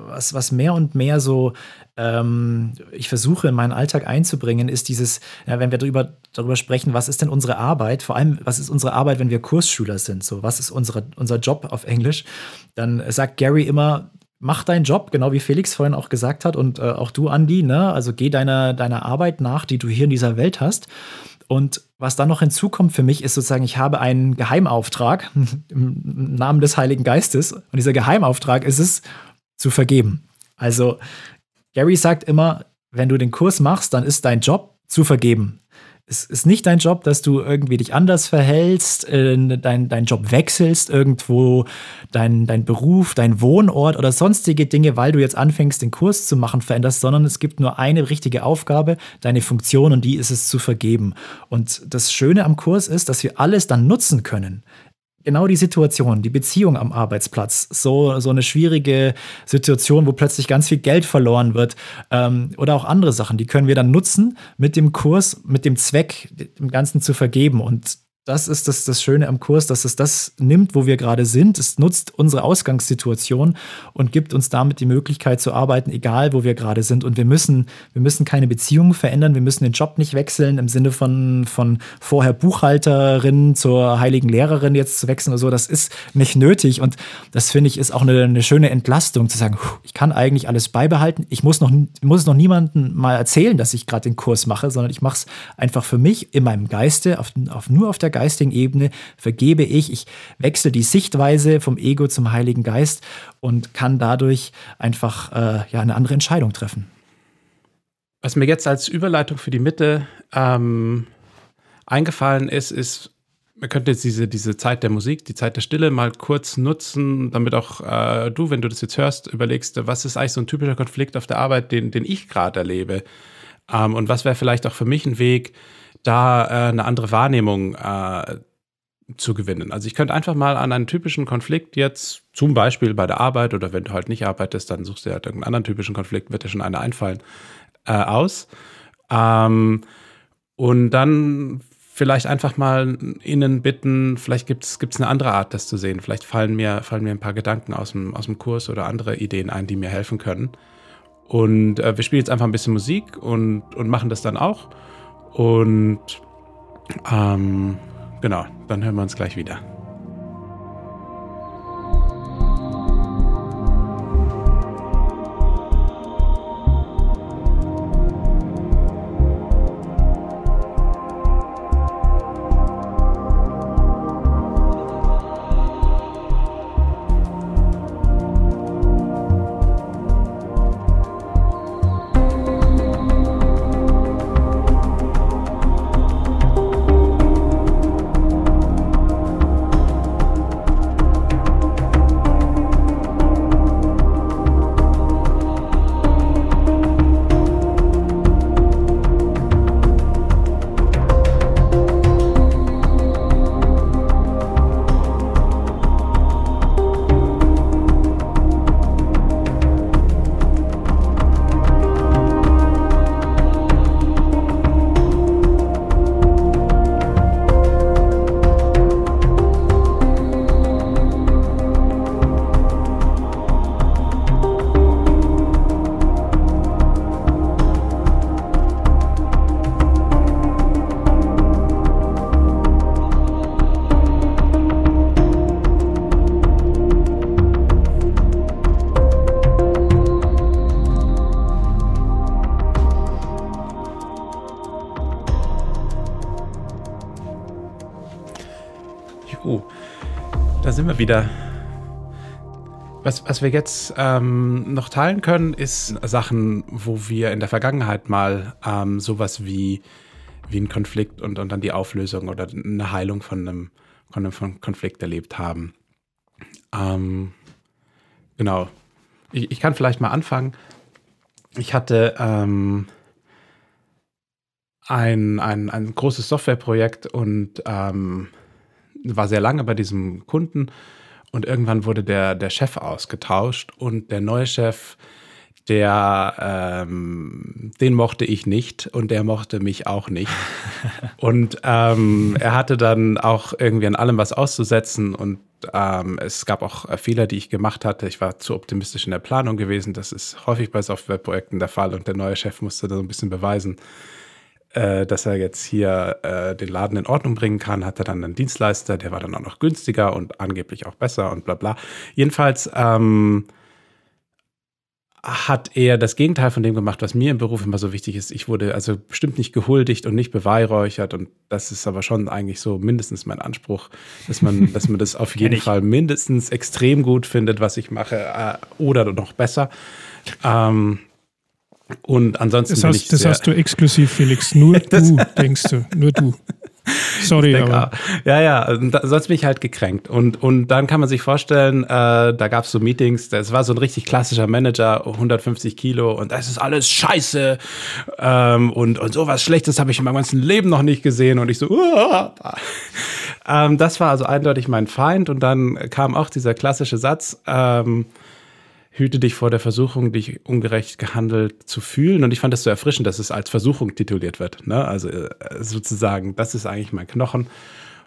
was, was mehr und mehr so ähm, ich versuche in meinen Alltag einzubringen, ist dieses, ja, wenn wir darüber, darüber sprechen, was ist denn unsere Arbeit, vor allem, was ist unsere Arbeit, wenn wir Kursschüler sind, so, was ist unsere, unser Job auf Englisch, dann sagt Gary immer, mach deinen Job, genau wie Felix vorhin auch gesagt hat und äh, auch du, Andi, ne? also geh deiner, deiner Arbeit nach, die du hier in dieser Welt hast. Und was dann noch hinzukommt für mich, ist sozusagen, ich habe einen Geheimauftrag im Namen des Heiligen Geistes. Und dieser Geheimauftrag ist es, zu vergeben. Also Gary sagt immer, wenn du den Kurs machst, dann ist dein Job zu vergeben. Es ist nicht dein Job, dass du irgendwie dich anders verhältst, äh, dein, dein Job wechselst, irgendwo dein, dein Beruf, dein Wohnort oder sonstige Dinge, weil du jetzt anfängst, den Kurs zu machen, veränderst, sondern es gibt nur eine richtige Aufgabe, deine Funktion und die ist es zu vergeben. Und das Schöne am Kurs ist, dass wir alles dann nutzen können genau die Situation, die Beziehung am Arbeitsplatz, so, so eine schwierige Situation, wo plötzlich ganz viel Geld verloren wird ähm, oder auch andere Sachen, die können wir dann nutzen mit dem Kurs, mit dem Zweck, dem Ganzen zu vergeben. Und das ist das, das Schöne am Kurs, dass es das nimmt, wo wir gerade sind. Es nutzt unsere Ausgangssituation und gibt uns damit die Möglichkeit zu arbeiten, egal wo wir gerade sind. Und wir müssen, wir müssen keine Beziehungen verändern, wir müssen den Job nicht wechseln im Sinne von, von vorher Buchhalterin zur heiligen Lehrerin jetzt zu wechseln oder so. Das ist nicht nötig. Und das finde ich ist auch eine, eine schöne Entlastung, zu sagen, ich kann eigentlich alles beibehalten. Ich muss noch, muss noch niemandem mal erzählen, dass ich gerade den Kurs mache, sondern ich mache es einfach für mich in meinem Geiste, auf, auf, nur auf der geistigen Ebene vergebe ich, ich wechsle die Sichtweise vom Ego zum Heiligen Geist und kann dadurch einfach äh, ja, eine andere Entscheidung treffen. Was mir jetzt als Überleitung für die Mitte ähm, eingefallen ist, ist, man könnte jetzt diese, diese Zeit der Musik, die Zeit der Stille mal kurz nutzen, damit auch äh, du, wenn du das jetzt hörst, überlegst, was ist eigentlich so ein typischer Konflikt auf der Arbeit, den, den ich gerade erlebe. Ähm, und was wäre vielleicht auch für mich ein Weg, da äh, eine andere Wahrnehmung äh, zu gewinnen. Also ich könnte einfach mal an einen typischen Konflikt jetzt, zum Beispiel bei der Arbeit oder wenn du halt nicht arbeitest, dann suchst du halt irgendeinen anderen typischen Konflikt, wird dir schon einer einfallen, äh, aus. Ähm, und dann vielleicht einfach mal innen bitten, vielleicht gibt es eine andere Art, das zu sehen. Vielleicht fallen mir, fallen mir ein paar Gedanken aus dem, aus dem Kurs oder andere Ideen ein, die mir helfen können. Und äh, wir spielen jetzt einfach ein bisschen Musik und, und machen das dann auch. Und ähm, genau, dann hören wir uns gleich wieder. Sind wir wieder. Was, was wir jetzt ähm, noch teilen können, ist Sachen, wo wir in der Vergangenheit mal ähm, sowas wie, wie einen Konflikt und, und dann die Auflösung oder eine Heilung von einem, von einem Konflikt erlebt haben. Ähm, genau. Ich, ich kann vielleicht mal anfangen. Ich hatte ähm, ein, ein, ein großes Softwareprojekt und ähm, war sehr lange bei diesem Kunden und irgendwann wurde der, der Chef ausgetauscht und der neue Chef, der, ähm, den mochte ich nicht und der mochte mich auch nicht. und ähm, er hatte dann auch irgendwie an allem was auszusetzen und Ähm, es gab auch Fehler, die ich gemacht hatte. Ich war zu optimistisch in der Planung gewesen. Das ist häufig bei Softwareprojekten der Fall und der neue Chef musste da so ein bisschen beweisen, äh, dass er jetzt hier äh, den Laden in Ordnung bringen kann. Hatte dann einen Dienstleister, der war dann auch noch günstiger und angeblich auch besser und bla bla. Jedenfalls ähm, hat er das Gegenteil von dem gemacht, was mir im Beruf immer so wichtig ist. Ich wurde also bestimmt nicht gehuldigt und nicht beweihräuchert und das ist aber schon eigentlich so mindestens mein Anspruch, dass man, dass man das auf jeden Fall mindestens extrem gut findet, was ich mache äh, oder noch besser. Ähm, und ansonsten das, hast, das hast du exklusiv, Felix. Nur du, denkst du. Nur du. Sorry, denke, aber. Ja, ja, sonst bin ich halt gekränkt. Und, und dann kann man sich vorstellen, äh, da gab es so Meetings, das war so ein richtig klassischer Manager, 150 Kilo und das ist alles scheiße. Ähm, und, und sowas Schlechtes habe ich in meinem ganzen Leben noch nicht gesehen. Und ich so, Uah! ähm, das war also eindeutig mein Feind. Und dann kam auch dieser klassische Satz, ähm, hüte dich vor der Versuchung, dich ungerecht gehandelt zu fühlen. Und ich fand das so erfrischend, dass es als Versuchung tituliert wird. Ne? Also äh, sozusagen, das ist eigentlich mein Knochen.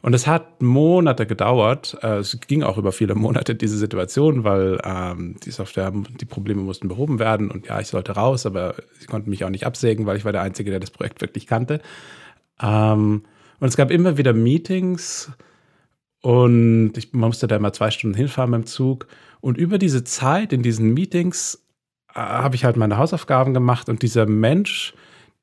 Und es hat Monate gedauert. Äh, es ging auch über viele Monate diese Situation, weil ähm, die Software, die Probleme mussten behoben werden. Und ja, ich sollte raus, aber sie konnten mich auch nicht absägen, weil ich war der Einzige, der das Projekt wirklich kannte. Ähm, und es gab immer wieder Meetings und ich, man musste da immer zwei Stunden hinfahren beim Zug. Und über diese Zeit in diesen Meetings äh, habe ich halt meine Hausaufgaben gemacht und dieser Mensch,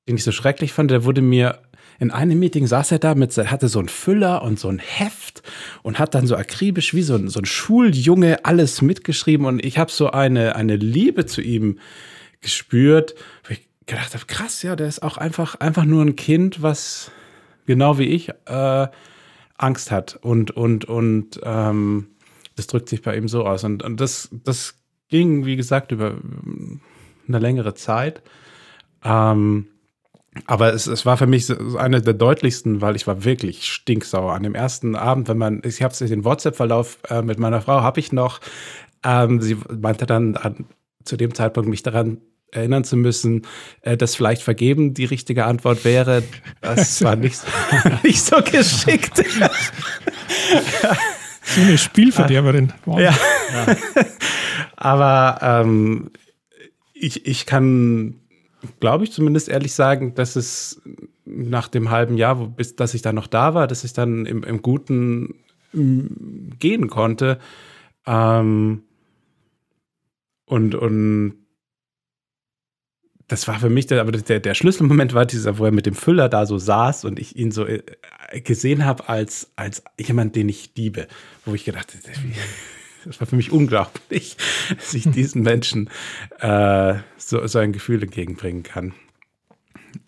den ich so schrecklich fand, der wurde mir in einem Meeting saß er da mit, hatte so einen Füller und so ein Heft und hat dann so akribisch wie so ein, so ein Schuljunge alles mitgeschrieben und ich habe so eine, eine Liebe zu ihm gespürt, wo ich gedacht habe, krass, ja, der ist auch einfach, einfach nur ein Kind, was genau wie ich äh, Angst hat und, und, und ähm, das drückt sich bei ihm so aus. Und, und das, das ging, wie gesagt, über eine längere Zeit. Ähm, aber es, es war für mich eine der deutlichsten, weil ich war wirklich stinksauer. An dem ersten Abend, wenn man, ich habe den WhatsApp-Verlauf äh, mit meiner Frau, habe ich noch. Ähm, sie meinte dann an, zu dem Zeitpunkt mich daran erinnern zu müssen, äh, dass vielleicht vergeben die richtige Antwort wäre. Das war nicht, nicht so geschickt. So eine Spielverderberin. Wow. Ja. ja. Aber ähm, ich, ich kann, glaube ich, zumindest ehrlich sagen, dass es nach dem halben Jahr, wo, bis dass ich dann noch da war, dass ich dann im, im Guten gehen konnte. Ähm, und, und das war für mich, der, aber der, der Schlüsselmoment war dieser, wo er mit dem Füller da so saß und ich ihn so äh, gesehen habe als, als jemand, den ich liebe. Wo ich gedacht habe, das war für mich unglaublich, dass ich diesen Menschen äh, so, so ein Gefühl entgegenbringen kann.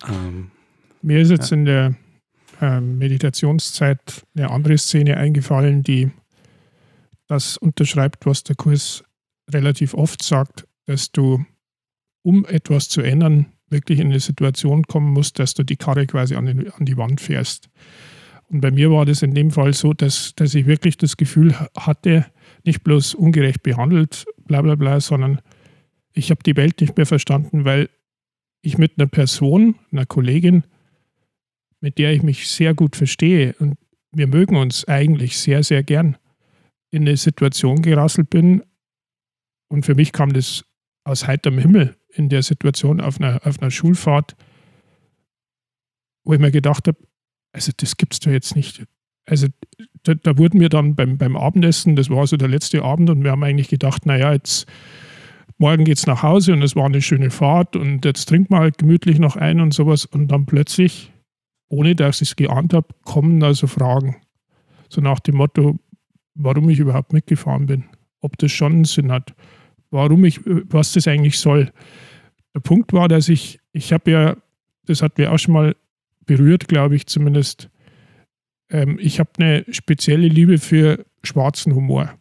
Ähm, Mir ist jetzt ja. in der äh, Meditationszeit eine andere Szene eingefallen, die das unterschreibt, was der Kurs relativ oft sagt, dass du um etwas zu ändern, wirklich in eine Situation kommen musst, dass du die Karre quasi an, den, an die Wand fährst. Und bei mir war das in dem Fall so, dass, dass ich wirklich das Gefühl hatte, nicht bloß ungerecht behandelt, bla bla bla, sondern ich habe die Welt nicht mehr verstanden, weil ich mit einer Person, einer Kollegin, mit der ich mich sehr gut verstehe und wir mögen uns eigentlich sehr, sehr gern, in eine Situation gerasselt bin. Und für mich kam das aus heiterem Himmel in der Situation auf einer, auf einer Schulfahrt, wo ich mir gedacht habe, also das gibt's doch jetzt nicht. Also da, da, wurden wir dann beim, beim Abendessen, das war so der letzte Abend, und wir haben eigentlich gedacht, naja, jetzt morgen geht's nach Hause und es war eine schöne Fahrt und jetzt trinkt man halt gemütlich noch ein und sowas. Und dann plötzlich, ohne dass ich es geahnt habe, kommen da so Fragen. So nach dem Motto, warum ich überhaupt mitgefahren bin, ob das schon einen Sinn hat, warum ich, was das eigentlich soll. Der Punkt war, dass ich, ich habe ja, das hat mir auch schon mal berührt, glaube ich zumindest, ähm, ich habe eine spezielle Liebe für schwarzen Humor.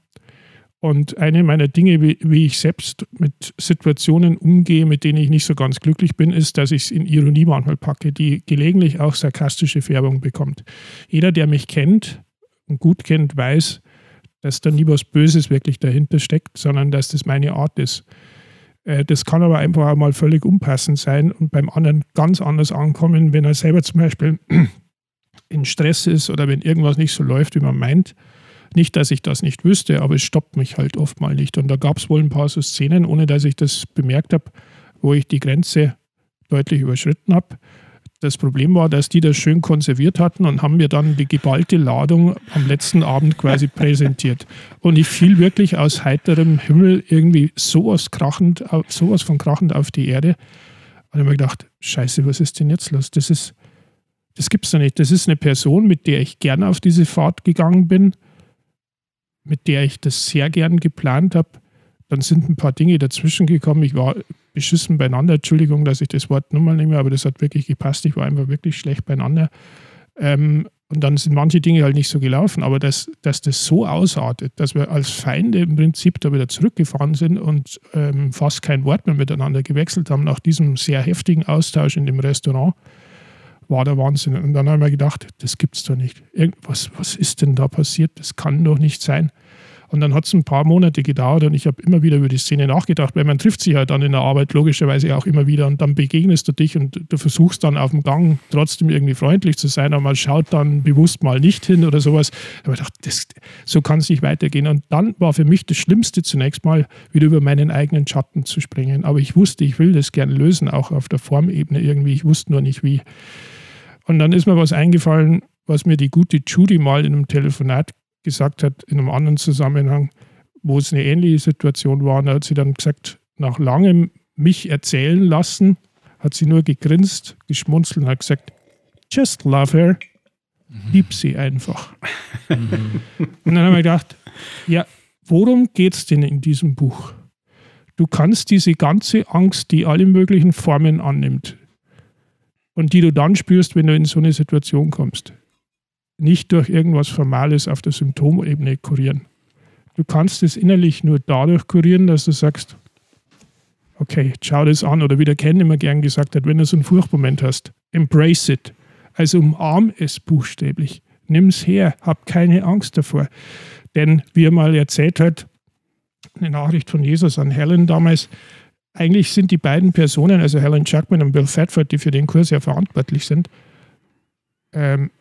Und eine meiner Dinge, wie, wie, ich selbst mit Situationen umgehe, mit denen ich nicht so ganz glücklich bin, ist, dass ich es in Ironie manchmal packe, die gelegentlich auch sarkastische Färbung bekommt. Jeder, der mich kennt und gut kennt, weiß, dass da nie was Böses wirklich dahinter steckt, sondern dass das meine Art ist. Äh, das kann aber einfach auch mal völlig unpassend sein und beim anderen ganz anders ankommen, wenn er selber zum Beispiel in Stress ist oder wenn irgendwas nicht so läuft, wie man meint, Nicht, dass ich das nicht wüsste, aber es stoppt mich halt oft mal nicht. Und da gab es wohl ein paar so Szenen, ohne dass ich das bemerkt habe, wo ich die Grenze deutlich überschritten habe. Das Problem war, dass die das schön konserviert hatten und haben mir dann die geballte Ladung am letzten Abend quasi präsentiert. Und ich fiel wirklich aus heiterem Himmel irgendwie sowas krachend, sowas von krachend auf die Erde. Und ich habe mir gedacht, scheiße, was ist denn jetzt los? Das ist, das gibt's doch nicht. Das ist eine Person, mit der ich gerne auf diese Fahrt gegangen bin, mit der ich das sehr gern geplant habe. Dann sind ein paar Dinge dazwischen gekommen. Ich war beschissen beieinander. Entschuldigung, dass ich das Wort nochmal nehme, aber das hat wirklich gepasst. Ich war einfach wirklich schlecht beieinander. Ähm, und dann sind manche Dinge halt nicht so gelaufen. Aber dass, dass das so ausartet, dass wir als Feinde im Prinzip da wieder zurückgefahren sind und ähm, fast kein Wort mehr miteinander gewechselt haben nach diesem sehr heftigen Austausch in dem Restaurant, war der Wahnsinn. Und dann haben wir gedacht, das gibt's doch nicht. Irgendwas, was ist denn da passiert? Das kann doch nicht sein. Und dann hat es ein paar Monate gedauert und ich habe immer wieder über die Szene nachgedacht, weil man trifft sich halt dann in der Arbeit logischerweise auch immer wieder und dann begegnest du dich und du versuchst dann auf dem Gang trotzdem irgendwie freundlich zu sein, aber man schaut dann bewusst mal nicht hin oder sowas. Aber ich dachte, das, so kann es nicht weitergehen. Und dann war für mich das Schlimmste zunächst mal, wieder über meinen eigenen Schatten zu springen. Aber ich wusste, ich will das gerne lösen, auch auf der Formebene irgendwie. Ich wusste nur nicht wie. Und dann ist mir was eingefallen, was mir die gute Judy mal in einem Telefonat gesagt hat, in einem anderen Zusammenhang, wo es eine ähnliche Situation war. da hat sie dann gesagt, nach langem mich erzählen lassen, hat sie nur gegrinst, geschmunzelt und hat gesagt, just love her. Lieb sie einfach. Mhm. Und dann haben wir gedacht, ja, worum geht es denn in diesem Buch? Du kannst diese ganze Angst, die alle möglichen Formen annimmt und die du dann spürst, wenn du in so eine Situation kommst, nicht durch irgendwas Formales auf der Symptomebene kurieren. Du kannst es innerlich nur dadurch kurieren, dass du sagst, okay, schau das an. Oder wie der Ken immer gern gesagt hat, wenn du so einen Furchtmoment hast, embrace it. Also umarm es buchstäblich. Nimm es her, hab keine Angst davor. Denn wie er mal erzählt hat, eine Nachricht von Jesus an Helen damals, eigentlich sind die beiden Personen, also Helen Jackman und Bill Thetford, die für den Kurs ja verantwortlich sind, ähm,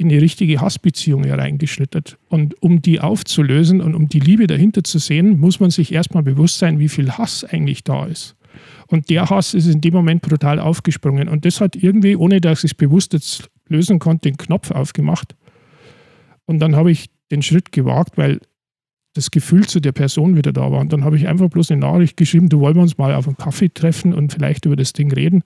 in die richtige Hassbeziehung hereingeschlittert. Und um die aufzulösen und um die Liebe dahinter zu sehen, muss man sich erstmal bewusst sein, wie viel Hass eigentlich da ist. Und der Hass ist in dem Moment brutal aufgesprungen. Und das hat irgendwie, ohne dass ich es bewusst jetzt lösen konnte, den Knopf aufgemacht. Und dann habe ich den Schritt gewagt, weil das Gefühl zu der Person wieder da war. Und dann habe ich einfach bloß eine Nachricht geschrieben, du wollen wir uns mal auf einen Kaffee treffen und vielleicht über das Ding reden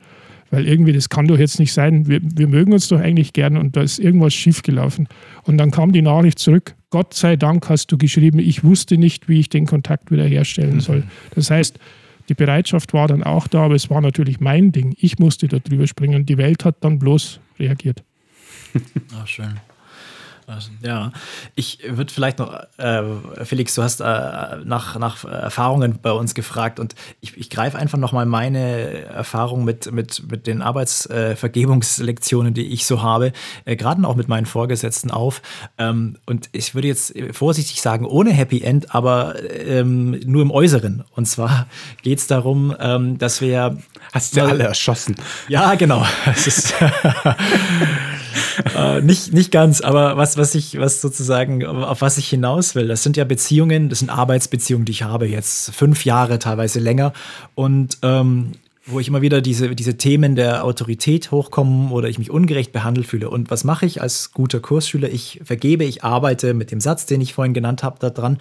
weil irgendwie das kann doch jetzt nicht sein. Wir, wir mögen uns doch eigentlich gern und da ist irgendwas schiefgelaufen. Und dann kam die Nachricht zurück, Gott sei Dank hast du geschrieben, ich wusste nicht, wie ich den Kontakt wiederherstellen soll. Mhm. Das heißt, die Bereitschaft war dann auch da, aber es war natürlich mein Ding. Ich musste da drüber springen und die Welt hat dann bloß reagiert. Ach, schön. Ja, ich würde vielleicht noch, äh, Felix, du hast äh, nach, nach Erfahrungen bei uns gefragt und ich, ich greife einfach nochmal meine Erfahrung mit, mit, mit den Arbeitsvergebungslektionen, äh, die ich so habe, äh, gerade auch mit meinen Vorgesetzten auf. Ähm, und ich würde jetzt vorsichtig sagen, ohne Happy End, aber ähm, nur im Äußeren. Und zwar geht es darum, ähm, dass wir. Hast du alle erschossen? Ja, genau. Es ist äh, nicht, nicht ganz, aber was, was ich, was sozusagen, auf was ich hinaus will, das sind ja Beziehungen, das sind Arbeitsbeziehungen, die ich habe jetzt fünf Jahre, teilweise länger. Und ähm, wo ich immer wieder diese, diese Themen der Autorität hochkommen oder ich mich ungerecht behandelt fühle. Und was mache ich als guter Kursschüler? Ich vergebe, ich arbeite mit dem Satz, den ich vorhin genannt habe, daran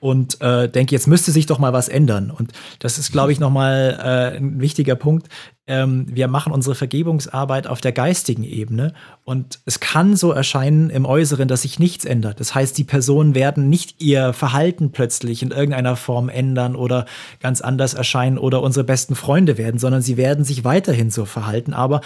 und äh, denke, jetzt müsste sich doch mal was ändern. Und das ist, glaube ich, nochmal äh, ein wichtiger Punkt. Ähm, wir machen unsere Vergebungsarbeit auf der geistigen Ebene und es kann so erscheinen im Äußeren, dass sich nichts ändert. Das heißt, die Personen werden nicht ihr Verhalten plötzlich in irgendeiner Form ändern oder ganz anders erscheinen oder unsere besten Freunde werden, sondern sie werden sich weiterhin so verhalten. Aber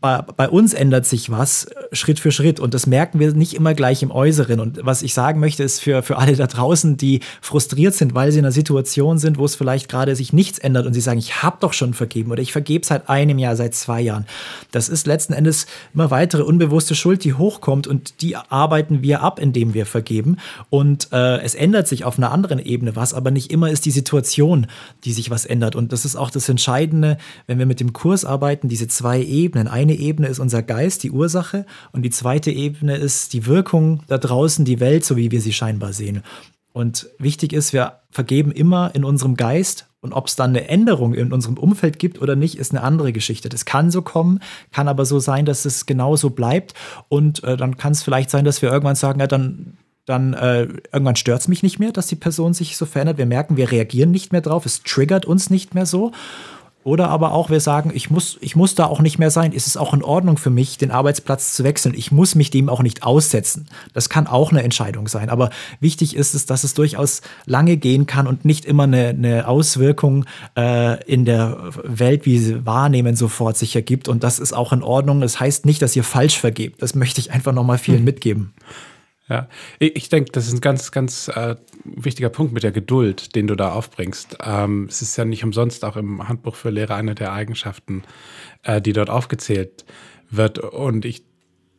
bei, bei, uns ändert sich was äh, Schritt für Schritt und das merken wir nicht immer gleich im Äußeren. Und was ich sagen möchte, ist für, für alle da draußen, die frustriert sind, weil sie in einer Situation sind, wo es vielleicht gerade sich nichts ändert und sie sagen, ich habe doch schon vergeben oder ich vergebe seit einem Jahr, seit zwei Jahren. Das ist letzten Endes immer weitere unbewusste Schuld, die hochkommt und die arbeiten wir ab, indem wir vergeben. Und äh, es ändert sich auf einer anderen Ebene was, aber nicht immer ist die Situation, die sich was ändert. Und das ist auch das Entscheidende, wenn wir mit dem Kurs arbeiten, diese zwei Ebenen. Eine eine Ebene ist unser Geist, die Ursache, und die zweite Ebene ist die Wirkung da draußen, die Welt, so wie wir sie scheinbar sehen. Und wichtig ist, wir vergeben immer in unserem Geist. Und ob es dann eine Änderung in unserem Umfeld gibt oder nicht, ist eine andere Geschichte. Das kann so kommen, kann aber so sein, dass es genauso bleibt. Und äh, dann kann es vielleicht sein, dass wir irgendwann sagen, ja, dann dann äh, irgendwann stört es mich nicht mehr, dass die Person sich so verändert. Wir merken, wir reagieren nicht mehr drauf, es triggert uns nicht mehr so. Oder aber auch wir sagen, ich muss, ich muss da auch nicht mehr sein. Ist es auch in Ordnung für mich, den Arbeitsplatz zu wechseln? Ich muss mich dem auch nicht aussetzen. Das kann auch eine Entscheidung sein. Aber wichtig ist es, dass es durchaus lange gehen kann und nicht immer eine, eine Auswirkung äh, in der Welt, wie sie wahrnehmen, sofort sich ergibt. Und das ist auch in Ordnung. Das heißt nicht, dass ihr falsch vergebt. Das möchte ich einfach nochmal vielen hm. mitgeben. Ja, ich denke, das ist ein ganz, ganz äh, wichtiger Punkt mit der Geduld, den du da aufbringst. Ähm, es ist ja nicht umsonst auch im Handbuch für Lehrer eine der Eigenschaften, äh, die dort aufgezählt wird. Und ich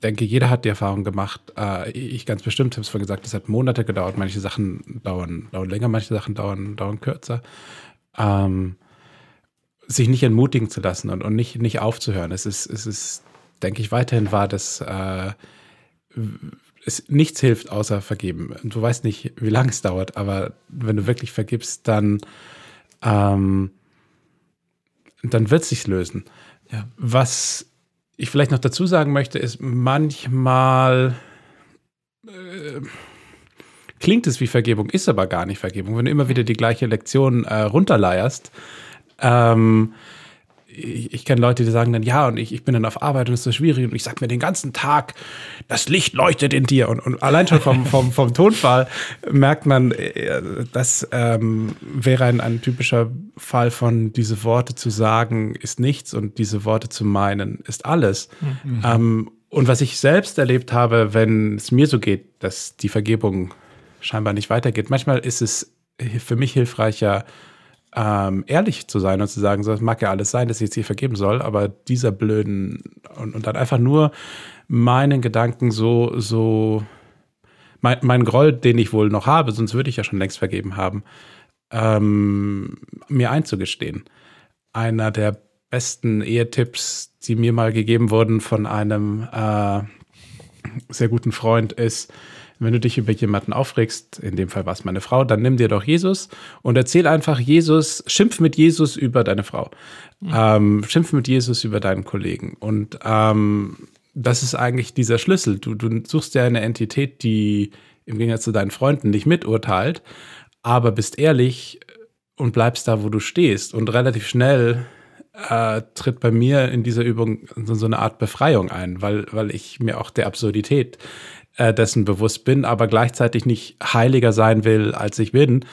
denke, jeder hat die Erfahrung gemacht. Äh, ich ganz bestimmt habe es vorhin gesagt, es hat Monate gedauert. Manche Sachen dauern, dauern länger, manche Sachen dauern, dauern kürzer. Ähm, sich nicht entmutigen zu lassen und, und nicht, nicht aufzuhören. Es ist, es ist, denke ich, weiterhin wahr, dass äh, es nichts hilft außer vergeben. Du weißt nicht, wie lange es dauert, aber wenn du wirklich vergibst, dann, ähm, dann wird es sich lösen. Ja. Was ich vielleicht noch dazu sagen möchte, ist manchmal äh, klingt es wie Vergebung, ist aber gar nicht Vergebung. Wenn du immer wieder die gleiche Lektion äh, runterleierst, ähm, ich, ich kenne Leute, die sagen dann, ja, und ich, ich bin dann auf Arbeit und es ist so schwierig und ich sage mir den ganzen Tag, das Licht leuchtet in dir. Und, und allein schon vom, vom, vom Tonfall merkt man, äh, das ähm, wäre ein, ein typischer Fall von, diese Worte zu sagen ist nichts und diese Worte zu meinen ist alles. Mhm. Ähm, und was ich selbst erlebt habe, wenn es mir so geht, dass die Vergebung scheinbar nicht weitergeht, manchmal ist es für mich hilfreicher, ähm, ehrlich zu sein und zu sagen, so, das mag ja alles sein, dass ich jetzt hier vergeben soll, aber dieser blöden und, und dann einfach nur meinen Gedanken so, so, mein, mein Groll, den ich wohl noch habe, sonst würde ich ja schon längst vergeben haben, ähm, mir einzugestehen. Einer der besten Ehetipps, die mir mal gegeben wurden von einem äh, sehr guten Freund, ist, wenn du dich über jemanden aufregst, in dem Fall war es meine Frau, dann nimm dir doch Jesus und erzähl einfach Jesus, schimpf mit Jesus über deine Frau. Mhm. Ähm, schimpf mit Jesus über deinen Kollegen. Und ähm, das ist eigentlich dieser Schlüssel. Du, du suchst ja eine Entität, die im Gegensatz zu deinen Freunden nicht miturteilt, aber bist ehrlich und bleibst da, wo du stehst. Und relativ schnell äh, tritt bei mir in dieser Übung so, so, eine Art Befreiung ein, weil, weil ich mir auch der Absurdität äh, dessen bewusst bin, aber gleichzeitig nicht heiliger sein will, als ich bin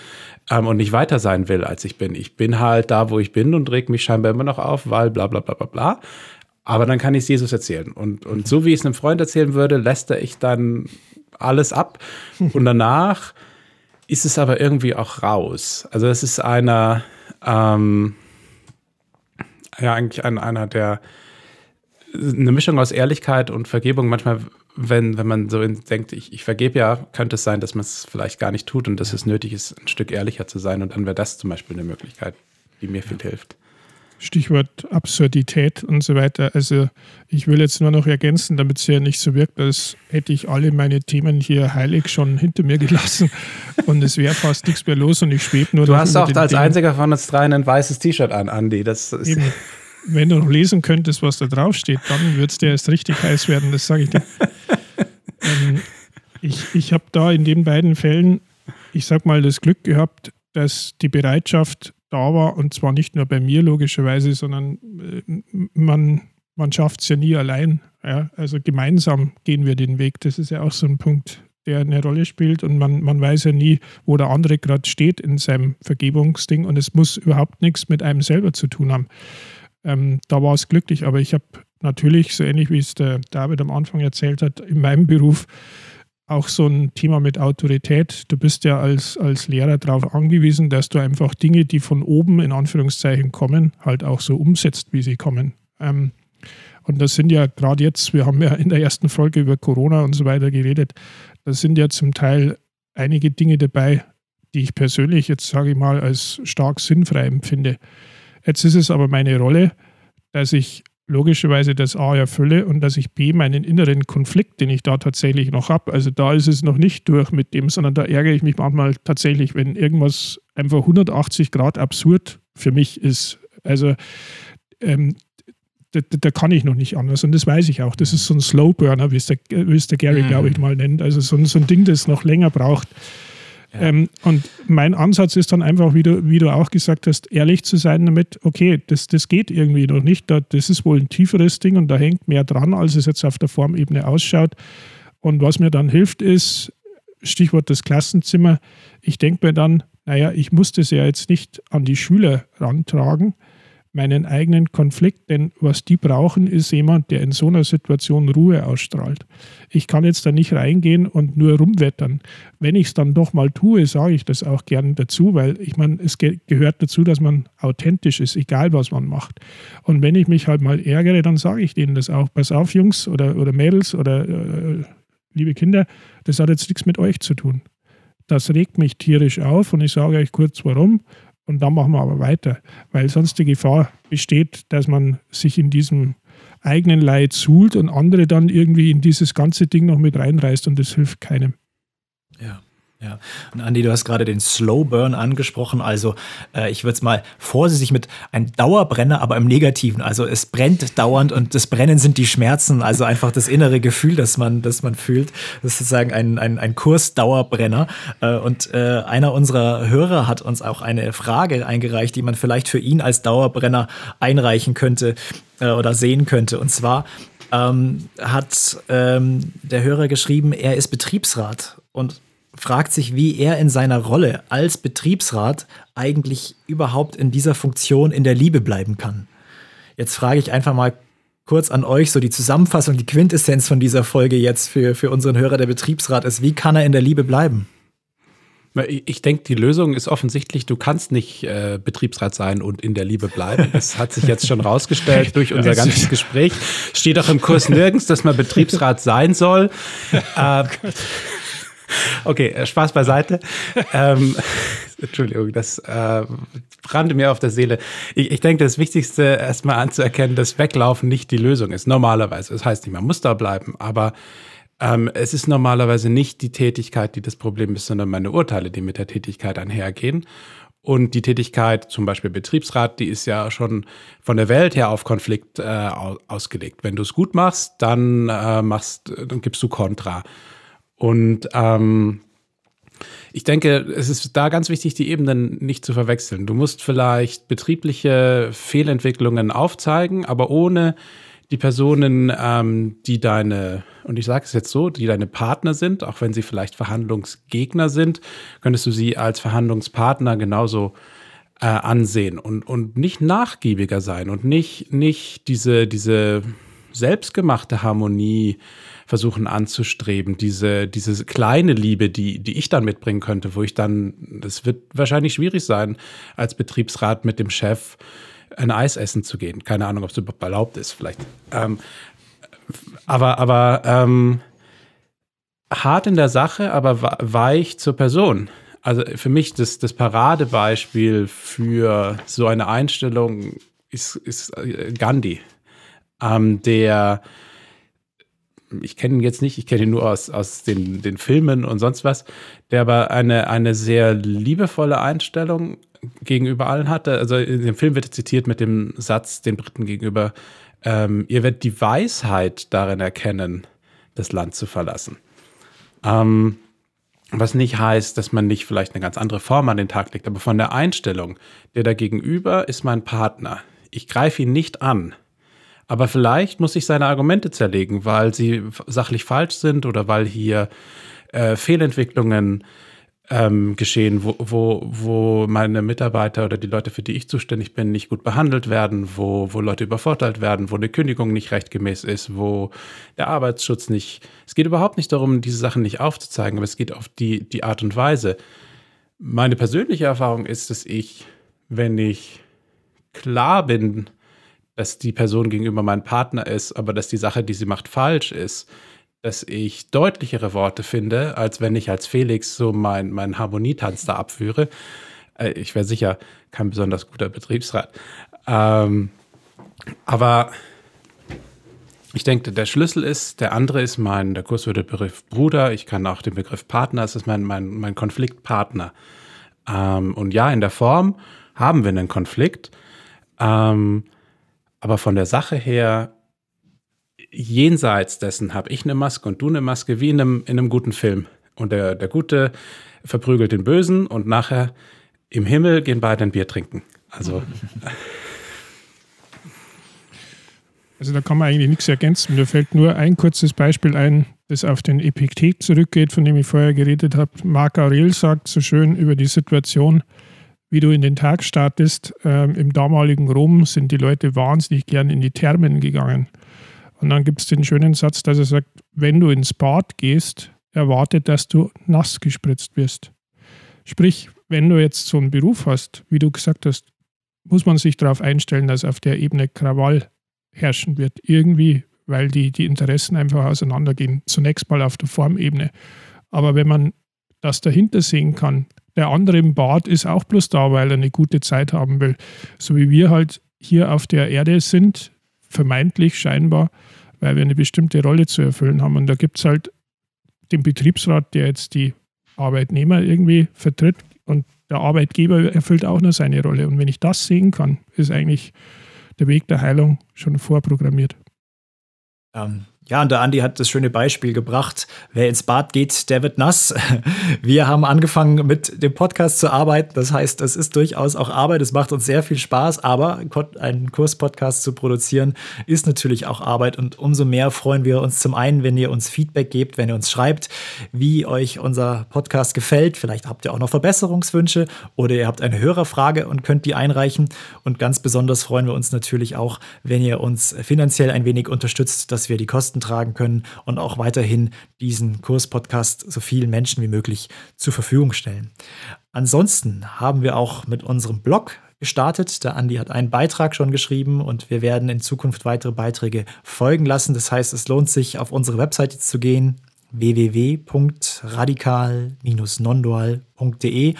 ähm, und nicht weiter sein will, als ich bin. Ich bin halt da, wo ich bin und reg mich scheinbar immer noch auf, weil bla bla bla bla bla. Aber dann kann ich es Jesus erzählen. Und, und so wie ich es einem Freund erzählen würde, lässt er ich dann alles ab. Und danach ist es aber irgendwie auch raus. Also es ist einer, ähm, ja, eigentlich ein, einer der, eine Mischung aus Ehrlichkeit und Vergebung. Manchmal wenn, wenn man so denkt, ich, ich vergebe ja, könnte es sein, dass man es vielleicht gar nicht tut und dass es nötig ist, ein Stück ehrlicher zu sein. Und dann wäre das zum Beispiel eine Möglichkeit, die mir viel hilft. Stichwort Absurdität und so weiter. Also ich will jetzt nur noch ergänzen, damit es ja nicht so wirkt, als hätte ich alle meine Themen hier heilig schon hinter mir gelassen und es wäre fast nichts mehr los und ich schwebe nur Du hast auch als Dingen. einziger von uns dreien ein weißes T-Shirt an, Andi. Das ist Eben wenn du noch lesen könntest, was da drauf steht, dann würde es dir erst richtig heiß werden, das sage ich dir. ähm, ich ich habe da in den beiden Fällen, ich sag mal, das Glück gehabt, dass die Bereitschaft da war und zwar nicht nur bei mir logischerweise, sondern äh, man, man schafft es ja nie allein. Ja? Also gemeinsam gehen wir den Weg. Das ist ja auch so ein Punkt, der eine Rolle spielt und man, man weiß ja nie, wo der andere gerade steht in seinem Vergebungsding und es muss überhaupt nichts mit einem selber zu tun haben. Ähm, da war es glücklich, aber ich habe natürlich, so ähnlich wie es der David am Anfang erzählt hat, in meinem Beruf auch so ein Thema mit Autorität. Du bist ja als, als Lehrer darauf angewiesen, dass du einfach Dinge, die von oben in Anführungszeichen kommen, halt auch so umsetzt, wie sie kommen. Ähm, und das sind ja gerade jetzt, wir haben ja in der ersten Folge über Corona und so weiter geredet, da sind ja zum Teil einige Dinge dabei, die ich persönlich jetzt, sage ich mal, als stark sinnfrei empfinde. Jetzt ist es aber meine Rolle, dass ich logischerweise das A erfülle und dass ich B meinen inneren Konflikt, den ich da tatsächlich noch habe, also da ist es noch nicht durch mit dem, sondern da ärgere ich mich manchmal tatsächlich, wenn irgendwas einfach 180 Grad absurd für mich ist. Also ähm, da, da, kann ich noch nicht anders und das weiß ich auch. Das ist so ein Slow Burner, wie es der, wie es der Gary, mhm. glaube ich, mal nennt. Also so, so ein Ding, das noch länger braucht. Ähm, und mein Ansatz ist dann einfach, wie du, wie du auch gesagt hast, ehrlich zu sein damit, okay, das, das geht irgendwie noch nicht. Das ist wohl ein tieferes Ding und da hängt mehr dran, als es jetzt auf der Formebene ausschaut. Und was mir dann hilft, ist, Stichwort das Klassenzimmer, ich denke mir dann, naja, ich muss das ja jetzt nicht an die Schüler rantragen, meinen eigenen Konflikt, denn was die brauchen, ist jemand, der in so einer Situation Ruhe ausstrahlt. Ich kann jetzt da nicht reingehen und nur rumwettern. Wenn ich es dann doch mal tue, sage ich das auch gern dazu, weil ich meine, es ge gehört dazu, dass man authentisch ist, egal was man macht. Und wenn ich mich halt mal ärgere, dann sage ich denen das auch. Pass auf, Jungs oder, oder Mädels oder äh, liebe Kinder, das hat jetzt nichts mit euch zu tun. Das regt mich tierisch auf und ich sage euch kurz warum und dann machen wir aber weiter, weil sonst die Gefahr besteht, dass man sich in diesem eigenen Leid suhlt und andere dann irgendwie in dieses ganze Ding noch mit reinreißt und das hilft keinem. Ja. Und Andi, du hast gerade den Slow Burn angesprochen. Also äh, ich würde es mal vorsichtig mit einem Dauerbrenner, aber im Negativen. Also es brennt dauernd und das Brennen sind die Schmerzen, also einfach das innere Gefühl, das man, das man fühlt. Das ist sozusagen ein, ein, ein Kursdauerbrenner. Äh, und äh, einer unserer Hörer hat uns auch eine Frage eingereicht, die man vielleicht für ihn als Dauerbrenner einreichen könnte äh, oder sehen könnte. Und zwar ähm, hat ähm, der Hörer geschrieben, er ist Betriebsrat und fragt sich, wie er in seiner Rolle als Betriebsrat eigentlich überhaupt in dieser Funktion in der Liebe bleiben kann. Jetzt frage ich einfach mal kurz an euch, so die Zusammenfassung, die Quintessenz von dieser Folge jetzt für, für unseren Hörer, der Betriebsrat ist. Wie kann er in der Liebe bleiben? Ich denke, die Lösung ist offensichtlich, du kannst nicht äh, Betriebsrat sein und in der Liebe bleiben. Das hat sich jetzt schon rausgestellt durch unser ganzes Gespräch. Steht auch im Kurs nirgends, dass man Betriebsrat sein soll. Äh, Okay, äh, Spaß beiseite. ähm, Entschuldigung, das äh, brannte mir auf der Seele. Ich, ich denke, das Wichtigste erstmal anzuerkennen, dass Weglaufen nicht die Lösung ist. Normalerweise. Das heißt nicht, man muss da bleiben, aber ähm, es ist normalerweise nicht die Tätigkeit, die das Problem ist, sondern meine Urteile, die mit der Tätigkeit einhergehen. Und die Tätigkeit, zum Beispiel Betriebsrat, die ist ja schon von der Welt her auf Konflikt äh, ausgelegt. Wenn du es gut machst, dann äh, machst, dann gibst du Kontra. Und ähm, ich denke, es ist da ganz wichtig, die Ebenen nicht zu verwechseln. Du musst vielleicht betriebliche Fehlentwicklungen aufzeigen, aber ohne die Personen, ähm, die deine, und ich sage es jetzt so, die deine Partner sind, auch wenn sie vielleicht Verhandlungsgegner sind, könntest du sie als Verhandlungspartner genauso äh, ansehen und, und nicht nachgiebiger sein und nicht, nicht diese, diese selbstgemachte Harmonie versuchen anzustreben. Diese, diese kleine Liebe, die, die ich dann mitbringen könnte, wo ich dann, das wird wahrscheinlich schwierig sein, als Betriebsrat mit dem Chef ein Eis essen zu gehen. Keine Ahnung, ob es überhaupt erlaubt ist, vielleicht. Ähm, aber, aber ähm, hart in der Sache, aber weich zur Person. Also für mich das, das Paradebeispiel für so eine Einstellung ist, ist äh, Gandhi, ähm, der ich kenne ihn jetzt nicht, ich kenne ihn nur aus, aus den, den Filmen und sonst was, der aber eine, eine sehr liebevolle Einstellung gegenüber allen hatte. Also in dem Film wird zitiert mit dem Satz den Briten gegenüber, ähm, ihr werdet die Weisheit darin erkennen, das Land zu verlassen. Ähm, was nicht heißt, dass man nicht vielleicht eine ganz andere Form an den Tag legt, aber von der Einstellung, der da gegenüber ist mein Partner. Ich greife ihn nicht an. Aber vielleicht muss ich seine Argumente zerlegen, weil sie sachlich falsch sind oder weil hier äh, Fehlentwicklungen ähm, geschehen, wo, wo, wo meine Mitarbeiter oder die Leute, für die ich zuständig bin, nicht gut behandelt werden, wo, wo Leute übervorteilt werden, wo eine Kündigung nicht rechtgemäß ist, wo der Arbeitsschutz nicht. Es geht überhaupt nicht darum, diese Sachen nicht aufzuzeigen, aber es geht auf die, die Art und Weise. Meine persönliche Erfahrung ist, dass ich, wenn ich klar bin, dass die Person gegenüber mein Partner ist, aber dass die Sache, die sie macht, falsch ist, dass ich deutlichere Worte finde, als wenn ich als Felix so meinen mein Harmonietanz da abführe. Äh, ich wäre sicher kein besonders guter Betriebsrat. Ähm, aber Ich denke, der Schlüssel ist, der andere ist mein, der Kurs würde Begriff Bruder, ich kann auch den Begriff Partner, es ist mein, mein, mein Konfliktpartner. Ähm, und ja, in der Form haben wir einen Konflikt, ähm, aber von der Sache her, jenseits dessen habe ich eine Maske und du eine Maske, wie in einem, in einem guten Film. Und der, der Gute verprügelt den Bösen und nachher im Himmel gehen beide ein Bier trinken. Also. Also da kann man eigentlich nichts ergänzen. Mir fällt nur ein kurzes Beispiel ein, das auf den Epiktet zurückgeht, von dem ich vorher geredet habe. Marc Aurel sagt so schön über die Situation, wie du in den Tag startest. Ähm, Im damaligen Rom sind die Leute wahnsinnig gern in die Thermen gegangen. Und dann gibt es den schönen Satz, dass er sagt, wenn du ins Bad gehst, erwarte, dass du nass gespritzt wirst. Sprich, wenn du jetzt so einen Beruf hast, wie du gesagt hast, muss man sich darauf einstellen, dass auf der Ebene Krawall herrschen wird. Irgendwie, weil die, die Interessen einfach auseinandergehen. Zunächst mal auf der Formebene. Aber wenn man das dahinter sehen kann, der andere im Bad ist auch bloß da, weil er eine gute Zeit haben will. So wie wir halt hier auf der Erde sind, vermeintlich scheinbar, weil wir eine bestimmte Rolle zu erfüllen haben. Und da gibt es halt den Betriebsrat, der jetzt die Arbeitnehmer irgendwie vertritt und der Arbeitgeber erfüllt auch nur seine Rolle. Und wenn ich das sehen kann, ist eigentlich der Weg der Heilung schon vorprogrammiert. Ähm, ja, und der Andi hat das schöne Beispiel gebracht. Wer ins Bad geht, der wird nass. Wir haben angefangen mit dem Podcast zu arbeiten. Das heißt, es ist durchaus auch Arbeit. Es macht uns sehr viel Spaß. Aber einen Kurspodcast zu produzieren ist natürlich auch Arbeit. Und umso mehr freuen wir uns zum einen, wenn ihr uns Feedback gebt, wenn ihr uns schreibt, wie euch unser Podcast gefällt. Vielleicht habt ihr auch noch Verbesserungswünsche oder ihr habt eine Hörerfrage und könnt die einreichen. Und ganz besonders freuen wir uns natürlich auch, wenn ihr uns finanziell ein wenig unterstützt, dass wir die Kosten Kosten tragen können und auch weiterhin diesen Kurspodcast so vielen Menschen wie möglich zur Verfügung stellen. Ansonsten haben wir auch mit unserem Blog gestartet. Der Andi hat einen Beitrag schon geschrieben und wir werden in Zukunft weitere Beiträge folgen lassen. Das heißt, es lohnt sich, auf unsere Webseite zu gehen www.radikal-nondual.de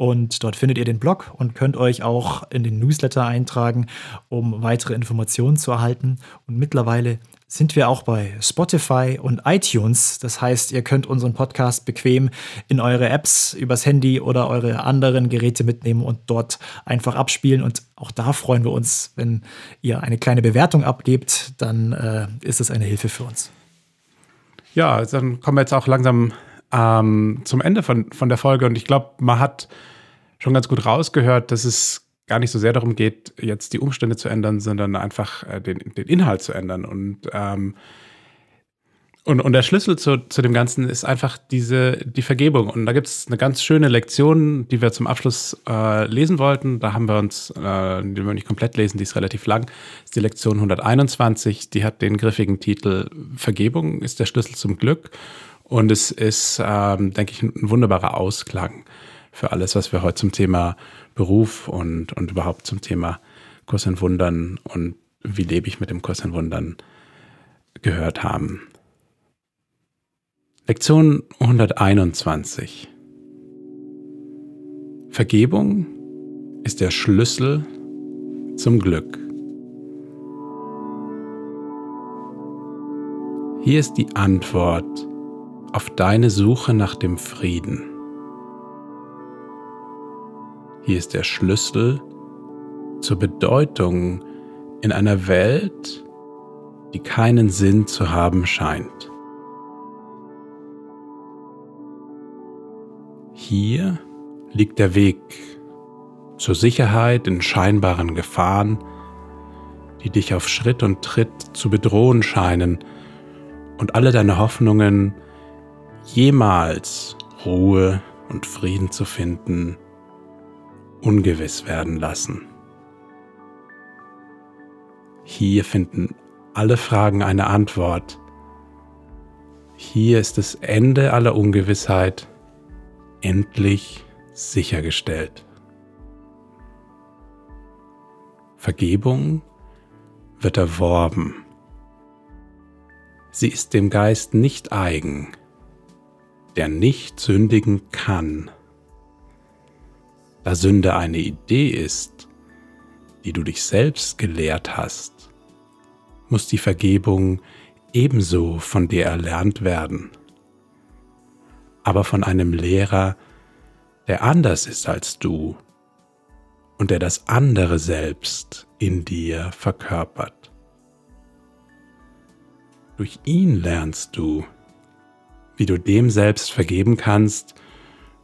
und dort findet ihr den Blog und könnt euch auch in den Newsletter eintragen, um weitere Informationen zu erhalten. Und mittlerweile sind wir auch bei Spotify und iTunes. Das heißt, ihr könnt unseren Podcast bequem in eure Apps übers Handy oder eure anderen Geräte mitnehmen und dort einfach abspielen. Und auch da freuen wir uns, wenn ihr eine kleine Bewertung abgebt, dann äh, ist es eine Hilfe für uns. Ja, dann kommen wir jetzt auch langsam ähm, zum Ende von, von der Folge. Und ich glaube, man hat schon ganz gut rausgehört, dass es gar nicht so sehr darum geht, jetzt die Umstände zu ändern, sondern einfach äh, den, den Inhalt zu ändern. Und, ähm, und, und der Schlüssel zu, zu dem Ganzen ist einfach diese, die Vergebung. Und da gibt es eine ganz schöne Lektion, die wir zum Abschluss äh, lesen wollten. Da haben wir uns, äh, die wir nicht komplett lesen, die ist relativ lang, ist die Lektion 121. Die hat den griffigen Titel Vergebung ist der Schlüssel zum Glück. Und es ist, ähm, denke ich, ein wunderbarer Ausklang für alles, was wir heute zum Thema Beruf und, und überhaupt zum Thema Kurs in Wundern und wie lebe ich mit dem Kurs in Wundern gehört haben. Lektion 121. Vergebung ist der Schlüssel zum Glück. Hier ist die Antwort auf deine Suche nach dem Frieden. Hier ist der Schlüssel zur Bedeutung in einer Welt, die keinen Sinn zu haben scheint. Hier liegt der Weg zur Sicherheit in scheinbaren Gefahren, die dich auf Schritt und Tritt zu bedrohen scheinen und alle deine Hoffnungen, jemals Ruhe und Frieden zu finden, ungewiss werden lassen. Hier finden alle Fragen eine Antwort. Hier ist das Ende aller Ungewissheit endlich sichergestellt. Vergebung wird erworben. Sie ist dem Geist nicht eigen, der nicht sündigen kann. Da Sünde eine Idee ist, die du dich selbst gelehrt hast, muss die Vergebung ebenso von dir erlernt werden, aber von einem Lehrer, der anders ist als du und der das andere selbst in dir verkörpert. Durch ihn lernst du, wie du dem selbst vergeben kannst,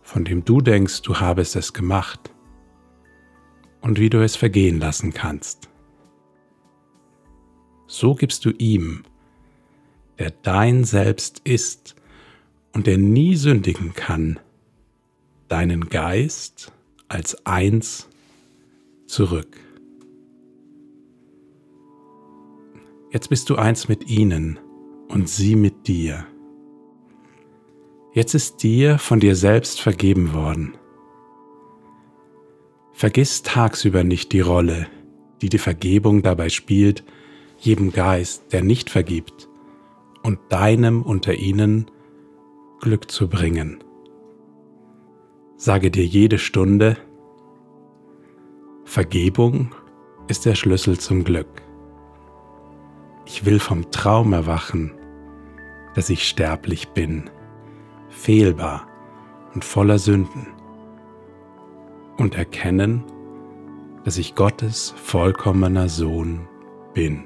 von dem du denkst, du habest es gemacht, und wie du es vergehen lassen kannst. So gibst du ihm, der dein Selbst ist und der nie sündigen kann, deinen Geist als eins zurück. Jetzt bist du eins mit ihnen und sie mit dir. Jetzt ist dir von dir selbst vergeben worden. Vergiss tagsüber nicht die Rolle, die die Vergebung dabei spielt, jedem Geist, der nicht vergibt, und deinem unter ihnen Glück zu bringen. Sage dir jede Stunde, Vergebung ist der Schlüssel zum Glück. Ich will vom Traum erwachen, dass ich sterblich bin, fehlbar und voller Sünden, und erkennen, dass ich Gottes vollkommener Sohn bin.